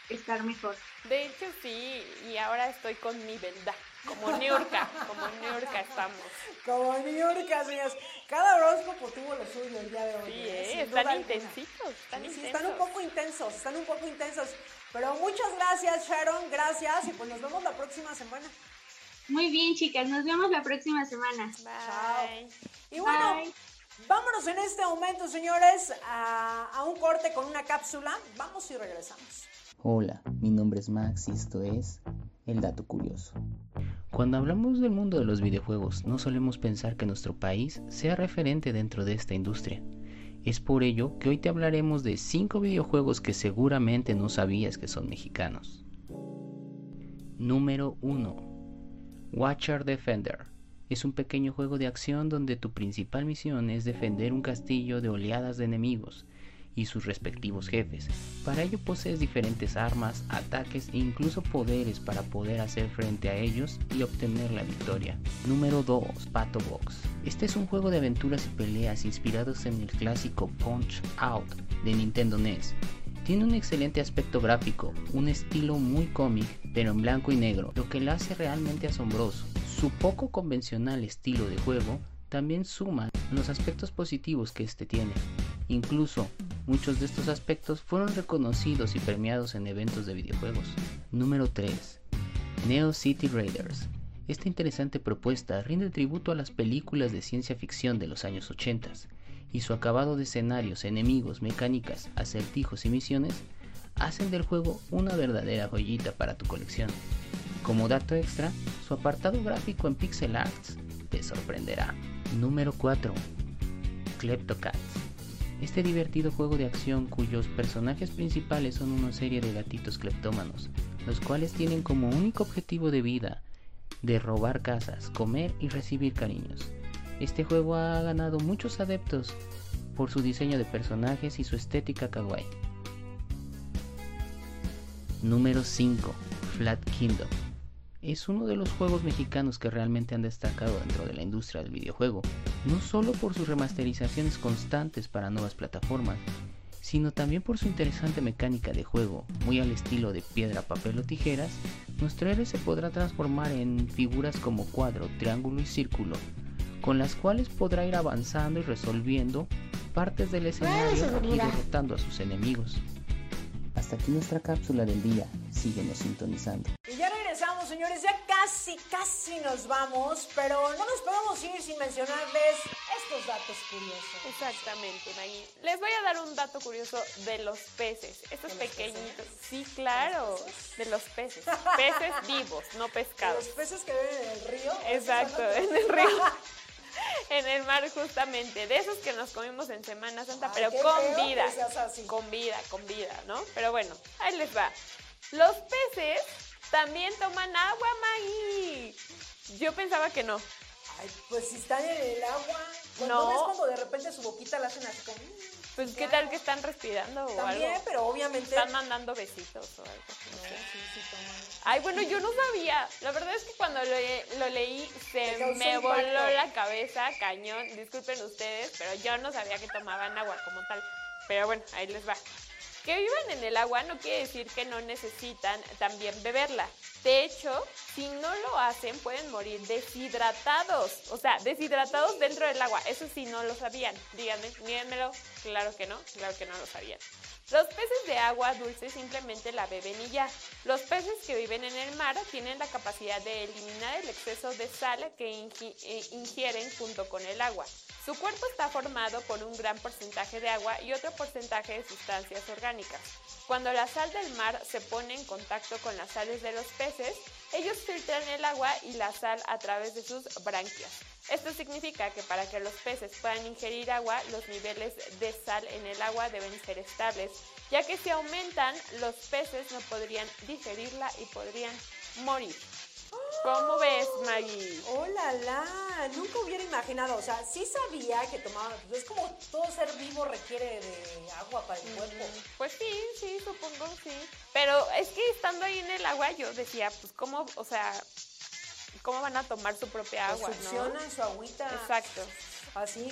Speaker 7: estar mejor.
Speaker 2: De hecho, sí, y ahora estoy con mi verdad. Como Niurka, como Niurka estamos.
Speaker 1: Como Niurka, señores. Cada horóscopo tuvo lo suyo el día de hoy.
Speaker 2: Sí,
Speaker 1: ¿eh?
Speaker 2: están intensitos, están
Speaker 1: sí,
Speaker 2: intensos.
Speaker 1: están un poco intensos, están un poco intensos. Pero muchas gracias, Sharon, gracias. Y pues nos vemos la próxima semana.
Speaker 7: Muy bien, chicas, nos vemos la próxima semana.
Speaker 1: Chao. Y bueno, vámonos en este momento, señores, a, a un corte con una cápsula. Vamos y regresamos.
Speaker 12: Hola, mi nombre es Max y esto es El Dato Curioso. Cuando hablamos del mundo de los videojuegos, no solemos pensar que nuestro país sea referente dentro de esta industria. Es por ello que hoy te hablaremos de 5 videojuegos que seguramente no sabías que son mexicanos. Número 1. Watcher Defender. Es un pequeño juego de acción donde tu principal misión es defender un castillo de oleadas de enemigos y sus respectivos jefes. Para ello posees diferentes armas, ataques e incluso poderes para poder hacer frente a ellos y obtener la victoria. Número 2. Pato Box. Este es un juego de aventuras y peleas inspirados en el clásico Punch Out de Nintendo NES. Tiene un excelente aspecto gráfico, un estilo muy cómic, pero en blanco y negro, lo que lo hace realmente asombroso. Su poco convencional estilo de juego también suma los aspectos positivos que este tiene. Incluso muchos de estos aspectos fueron reconocidos y premiados en eventos de videojuegos. Número 3. Neo City Raiders. Esta interesante propuesta rinde tributo a las películas de ciencia ficción de los años 80 y su acabado de escenarios, enemigos, mecánicas, acertijos y misiones hacen del juego una verdadera joyita para tu colección. Como dato extra, su apartado gráfico en pixel arts te sorprenderá. Número 4. Kleptocats. Este divertido juego de acción cuyos personajes principales son una serie de gatitos cleptómanos, los cuales tienen como único objetivo de vida de robar casas, comer y recibir cariños. Este juego ha ganado muchos adeptos por su diseño de personajes y su estética kawaii. Número 5. Flat Kingdom. Es uno de los juegos mexicanos que realmente han destacado dentro de la industria del videojuego, no solo por sus remasterizaciones constantes para nuevas plataformas, sino también por su interesante mecánica de juego, muy al estilo de piedra, papel o tijeras, nuestro héroe se podrá transformar en figuras como cuadro, triángulo y círculo, con las cuales podrá ir avanzando y resolviendo partes del escenario y derrotando a sus enemigos. Hasta aquí nuestra cápsula del día. Síguenos sintonizando.
Speaker 1: Y ya regresamos, señores. Ya casi, casi nos vamos. Pero no nos podemos ir sin mencionarles estos datos curiosos.
Speaker 2: Exactamente, Maggie. Les voy a dar un dato curioso de los peces. Estos pequeñitos. Sí, claro. De los peces. Peces vivos, no pescados.
Speaker 1: Los peces que viven en el río.
Speaker 2: Exacto, en el río. en el mar justamente, de esos que nos comimos en Semana Santa, pero con vida, con vida, con vida, ¿no? Pero bueno, ahí les va. Los peces también toman agua, Maggie. Yo pensaba que no.
Speaker 1: Ay, pues si están en el agua. no. ves cuando de repente su boquita la hacen así como...
Speaker 2: Pues qué tal que están respirando o
Speaker 1: También, pero obviamente...
Speaker 2: Están mandando besitos o algo. No, sí, sí. Ay, bueno, yo no sabía. La verdad es que cuando lo, lo leí se me voló la cabeza, cañón. Disculpen ustedes, pero yo no sabía que tomaban agua como tal. Pero bueno, ahí les va. Que vivan en el agua no quiere decir que no necesitan también beberla. De hecho, si no lo hacen, pueden morir deshidratados. O sea, deshidratados dentro del agua. Eso sí, no lo sabían. Díganme, mírenmelo. Claro que no, claro que no lo sabían. Los peces de agua dulce simplemente la beben y ya. Los peces que viven en el mar tienen la capacidad de eliminar el exceso de sal que eh, ingieren junto con el agua. Su cuerpo está formado por un gran porcentaje de agua y otro porcentaje de sustancias orgánicas. Cuando la sal del mar se pone en contacto con las sales de los peces, ellos filtran el agua y la sal a través de sus branquias. Esto significa que para que los peces puedan ingerir agua, los niveles de sal en el agua deben ser estables, ya que si aumentan, los peces no podrían digerirla y podrían morir. ¿Cómo ves, Maggie?
Speaker 1: ¡Hola, la! Nunca hubiera imaginado, o sea, sí sabía que tomaba, pues es como todo ser vivo requiere de agua para el cuerpo.
Speaker 2: Pues sí, sí, supongo, sí. Pero es que estando ahí en el agua yo decía, pues cómo, o sea, ¿cómo van a tomar su propia
Speaker 1: pues
Speaker 2: agua,
Speaker 1: Funcionan su agüita.
Speaker 2: Exacto.
Speaker 1: Así.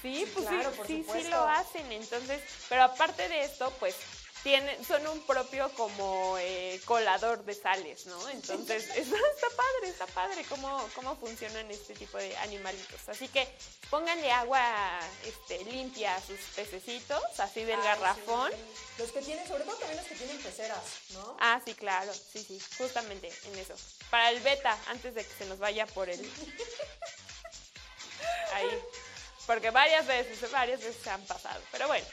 Speaker 2: Sí, pues sí, sí, sí lo hacen. Entonces, pero aparte de esto, pues tienen, son un propio como eh, colador de sales, ¿no? Entonces, está, padre, está padre cómo, cómo funcionan este tipo de animalitos. Así que pónganle agua este, limpia a sus pececitos, así del garrafón.
Speaker 1: Los que tienen, sobre todo también los que tienen peceras, ¿no?
Speaker 2: Ah, sí, claro, sí, sí, justamente en eso. Para el beta, antes de que se nos vaya por el... Ahí. Porque varias veces, varias veces se han pasado. Pero bueno,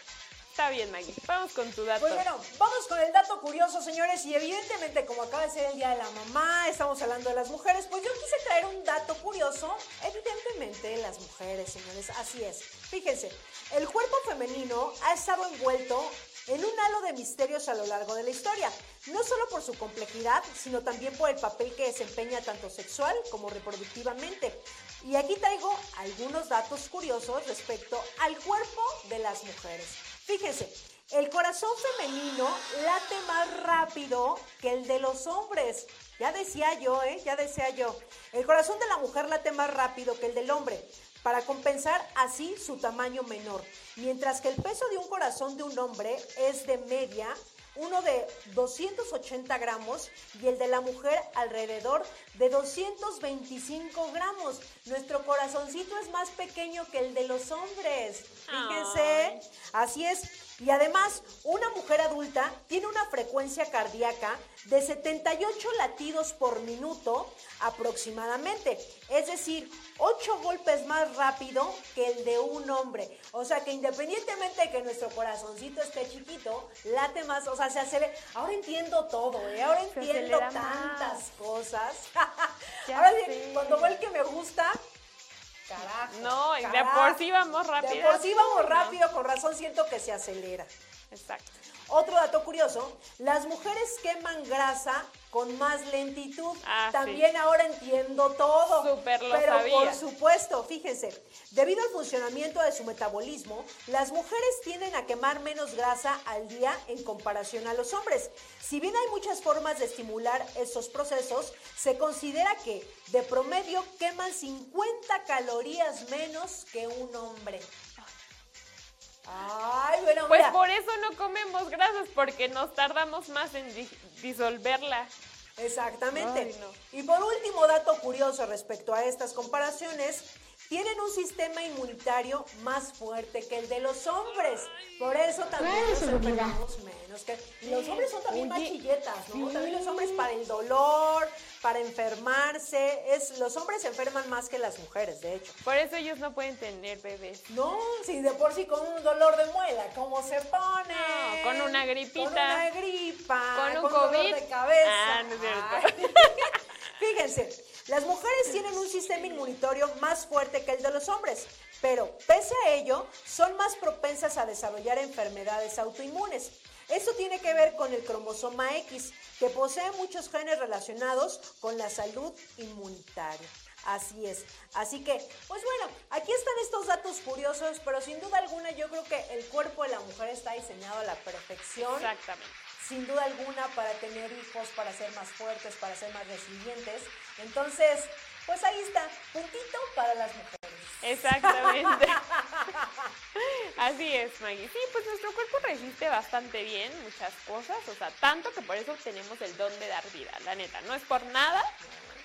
Speaker 2: Está bien, Maggie. Vamos con tu dato.
Speaker 1: Pues bueno, vamos con el dato curioso, señores. Y evidentemente, como acaba de ser el Día de la Mamá, estamos hablando de las mujeres, pues yo quise traer un dato curioso. Evidentemente, las mujeres, señores. Así es. Fíjense, el cuerpo femenino ha estado envuelto en un halo de misterios a lo largo de la historia, no solo por su complejidad, sino también por el papel que desempeña tanto sexual como reproductivamente. Y aquí traigo algunos datos curiosos respecto al cuerpo de las mujeres. Fíjense, el corazón femenino late más rápido que el de los hombres. Ya decía yo, ¿eh? Ya decía yo. El corazón de la mujer late más rápido que el del hombre, para compensar así su tamaño menor. Mientras que el peso de un corazón de un hombre es de media uno de 280 gramos y el de la mujer alrededor de 225 gramos. Nuestro corazoncito es más pequeño que el de los hombres. Fíjense, así es. Y además, una mujer adulta tiene una frecuencia cardíaca de 78 latidos por minuto aproximadamente. Es decir, 8 golpes más rápido que el de un hombre. O sea que independientemente de que nuestro corazoncito esté chiquito, late más, o sea, se acelera. Ahora entiendo todo, ¿eh? Ahora entiendo tantas
Speaker 2: más.
Speaker 1: cosas. Ahora sí, cuando veo el que me gusta, carajo.
Speaker 2: No, y de
Speaker 1: carajo.
Speaker 2: por sí vamos rápido.
Speaker 1: De por sí vamos rápido, con razón siento que se acelera.
Speaker 2: Exacto.
Speaker 1: Otro dato curioso, las mujeres queman grasa con más lentitud.
Speaker 2: Ah,
Speaker 1: También
Speaker 2: sí.
Speaker 1: ahora entiendo todo.
Speaker 2: Súper lo
Speaker 1: Pero
Speaker 2: sabía.
Speaker 1: por supuesto, fíjense, debido al funcionamiento de su metabolismo, las mujeres tienden a quemar menos grasa al día en comparación a los hombres. Si bien hay muchas formas de estimular estos procesos, se considera que de promedio queman 50 calorías menos que un hombre. Ay, bueno,
Speaker 2: Pues
Speaker 1: mira.
Speaker 2: por eso no comemos grasas, porque nos tardamos más en disolverla.
Speaker 1: Exactamente.
Speaker 2: Ay, no.
Speaker 1: Y por último, dato curioso respecto a estas comparaciones, tienen un sistema inmunitario más fuerte que el de los hombres. Por eso también nos enfermamos menos. Que, y los hombres son también más
Speaker 2: Oye,
Speaker 1: chilletas, ¿no?
Speaker 2: sí.
Speaker 1: También los hombres para el dolor, para enfermarse. Es, los hombres se enferman más que las mujeres, de hecho.
Speaker 2: Por eso ellos no pueden tener bebés.
Speaker 1: No, si de por sí con un dolor de muela, ¿cómo se pone?
Speaker 2: No, con una gripita.
Speaker 1: Con una gripa.
Speaker 2: Con un
Speaker 1: dolor
Speaker 2: COVID.
Speaker 1: de cabeza.
Speaker 2: Ah, no es cierto.
Speaker 1: Ay. Fíjense, las mujeres tienen un sistema inmunitario más fuerte que el de los hombres, pero pese a ello, son más propensas a desarrollar enfermedades autoinmunes. Esto tiene que ver con el cromosoma X, que posee muchos genes relacionados con la salud inmunitaria. Así es. Así que, pues bueno, aquí están estos datos curiosos, pero sin duda alguna yo creo que el cuerpo de la mujer está diseñado a la perfección
Speaker 2: Exactamente.
Speaker 1: Sin duda alguna para tener hijos, para ser más fuertes, para ser más resilientes. Entonces, pues ahí está, puntito para las mujeres.
Speaker 2: Exactamente. Así es, Maggie. Sí, pues nuestro cuerpo resiste bastante bien muchas cosas, o sea, tanto que por eso tenemos el don de dar vida, la neta. No es por nada,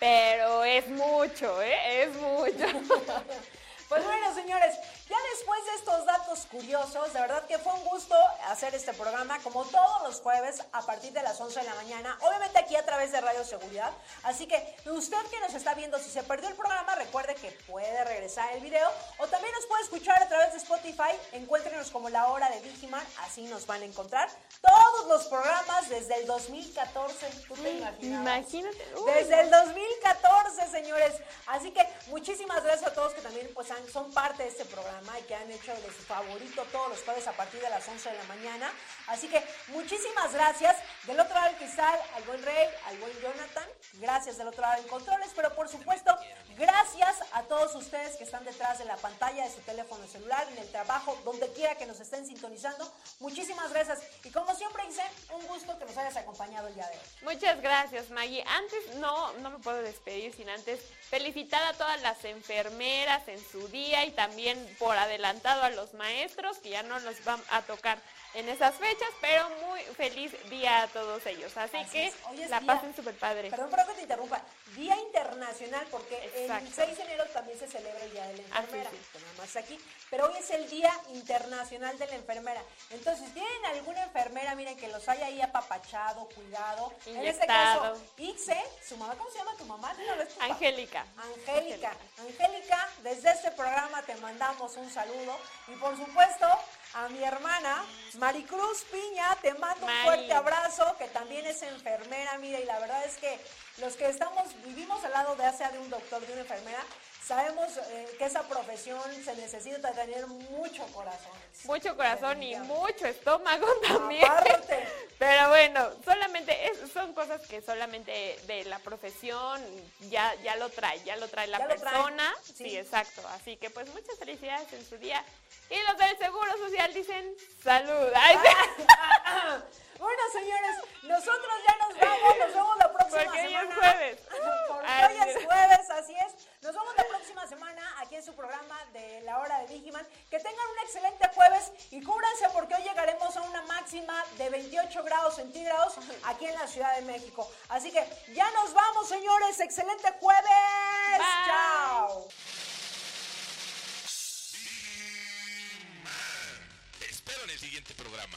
Speaker 2: pero es mucho, ¿eh? Es mucho.
Speaker 1: Pues bueno, señores, ya después de estos datos curiosos, de verdad que fue un gusto hacer este programa, como todos los jueves, a partir de las 11 de la mañana, obviamente aquí a través de Radio Seguridad. Así que usted que nos está viendo, si se perdió el programa, recuerde que puede regresar el video o también nos puede escuchar a través de Spotify. Encuéntrenos como La Hora de Digiman, así nos van a encontrar todos los programas desde el 2014. ¿Tú te imaginabas?
Speaker 2: Imagínate. uy,
Speaker 1: Desde el 2014, señores. Así que muchísimas gracias a todos que también pues, son parte de este programa y que han hecho de su favorito todos los jueves a partir de las 11 de la mañana. Así que muchísimas gracias. Del otro lado del cristal, al buen Rey, al buen Jonathan. Gracias del otro lado en controles. Pero por supuesto, gracias a todos ustedes que están detrás de la pantalla de su teléfono celular, en el trabajo, donde quiera que nos estén sintonizando. Muchísimas gracias. Y como siempre, dice, un gusto que nos hayas acompañado el día de hoy.
Speaker 2: Muchas gracias, Maggie. Antes no, no me puedo despedir sin antes felicitar a todas las enfermeras en su día y también por adelantado a los maestros que ya no nos van a tocar en esas fechas, pero muy feliz día a todos ellos. Así,
Speaker 1: Así
Speaker 2: que
Speaker 1: es. Es
Speaker 2: la
Speaker 1: día-
Speaker 2: pasen súper padre.
Speaker 1: Perdón, pero que te interrumpa. Día Internacional, porque
Speaker 2: Exacto.
Speaker 1: el 6 de enero también se celebra el Día de la Enfermera.
Speaker 2: sí.
Speaker 1: que nada más aquí. Pero hoy es el Día Internacional de la Enfermera. Entonces, tienen alguna enfermera, miren, que los haya ahí apapachado, cuidado. En este caso,
Speaker 2: Inyectado.
Speaker 1: Ixe, su mamá, ¿cómo se llama tu mamá? Papá.
Speaker 2: Angélica.
Speaker 1: Angélica. Angélica, desde este programa te mandamos un saludo. Y por supuesto, a mi hermana Maricruz Piña, te mando un fuerte abrazo, que también es enfermera, mira, y la verdad es que los que estamos, vivimos al lado de sea de un doctor, de una enfermera, sabemos eh, que esa profesión se necesita tener mucho corazón.
Speaker 2: Mucho corazón y mucho estómago también.
Speaker 1: Aparte.
Speaker 2: Pero bueno, solamente es- son cosas que solamente de la profesión ya, ya lo trae, ya lo trae la
Speaker 1: Ya lo trae,
Speaker 2: persona.
Speaker 1: sí.
Speaker 2: sí, exacto. Así que pues muchas felicidades en su día. Y los del Seguro Social dicen salud. Ay, sí.
Speaker 1: Bueno, señores, nosotros ya nos vamos, nos vemos la próxima
Speaker 2: Porque hoy es
Speaker 1: semana.
Speaker 2: jueves.
Speaker 1: Porque hoy es
Speaker 2: es.
Speaker 1: jueves, así es. Nos vemos la próxima semana aquí en su programa de La Hora de Digiman. Que tengan un excelente jueves y cúbranse porque hoy llegaremos a una máxima de 28 grados centígrados aquí en la Ciudad de México. Así que ya nos vamos, señores. Excelente jueves.
Speaker 2: Bye.
Speaker 13: Espero en el siguiente programa.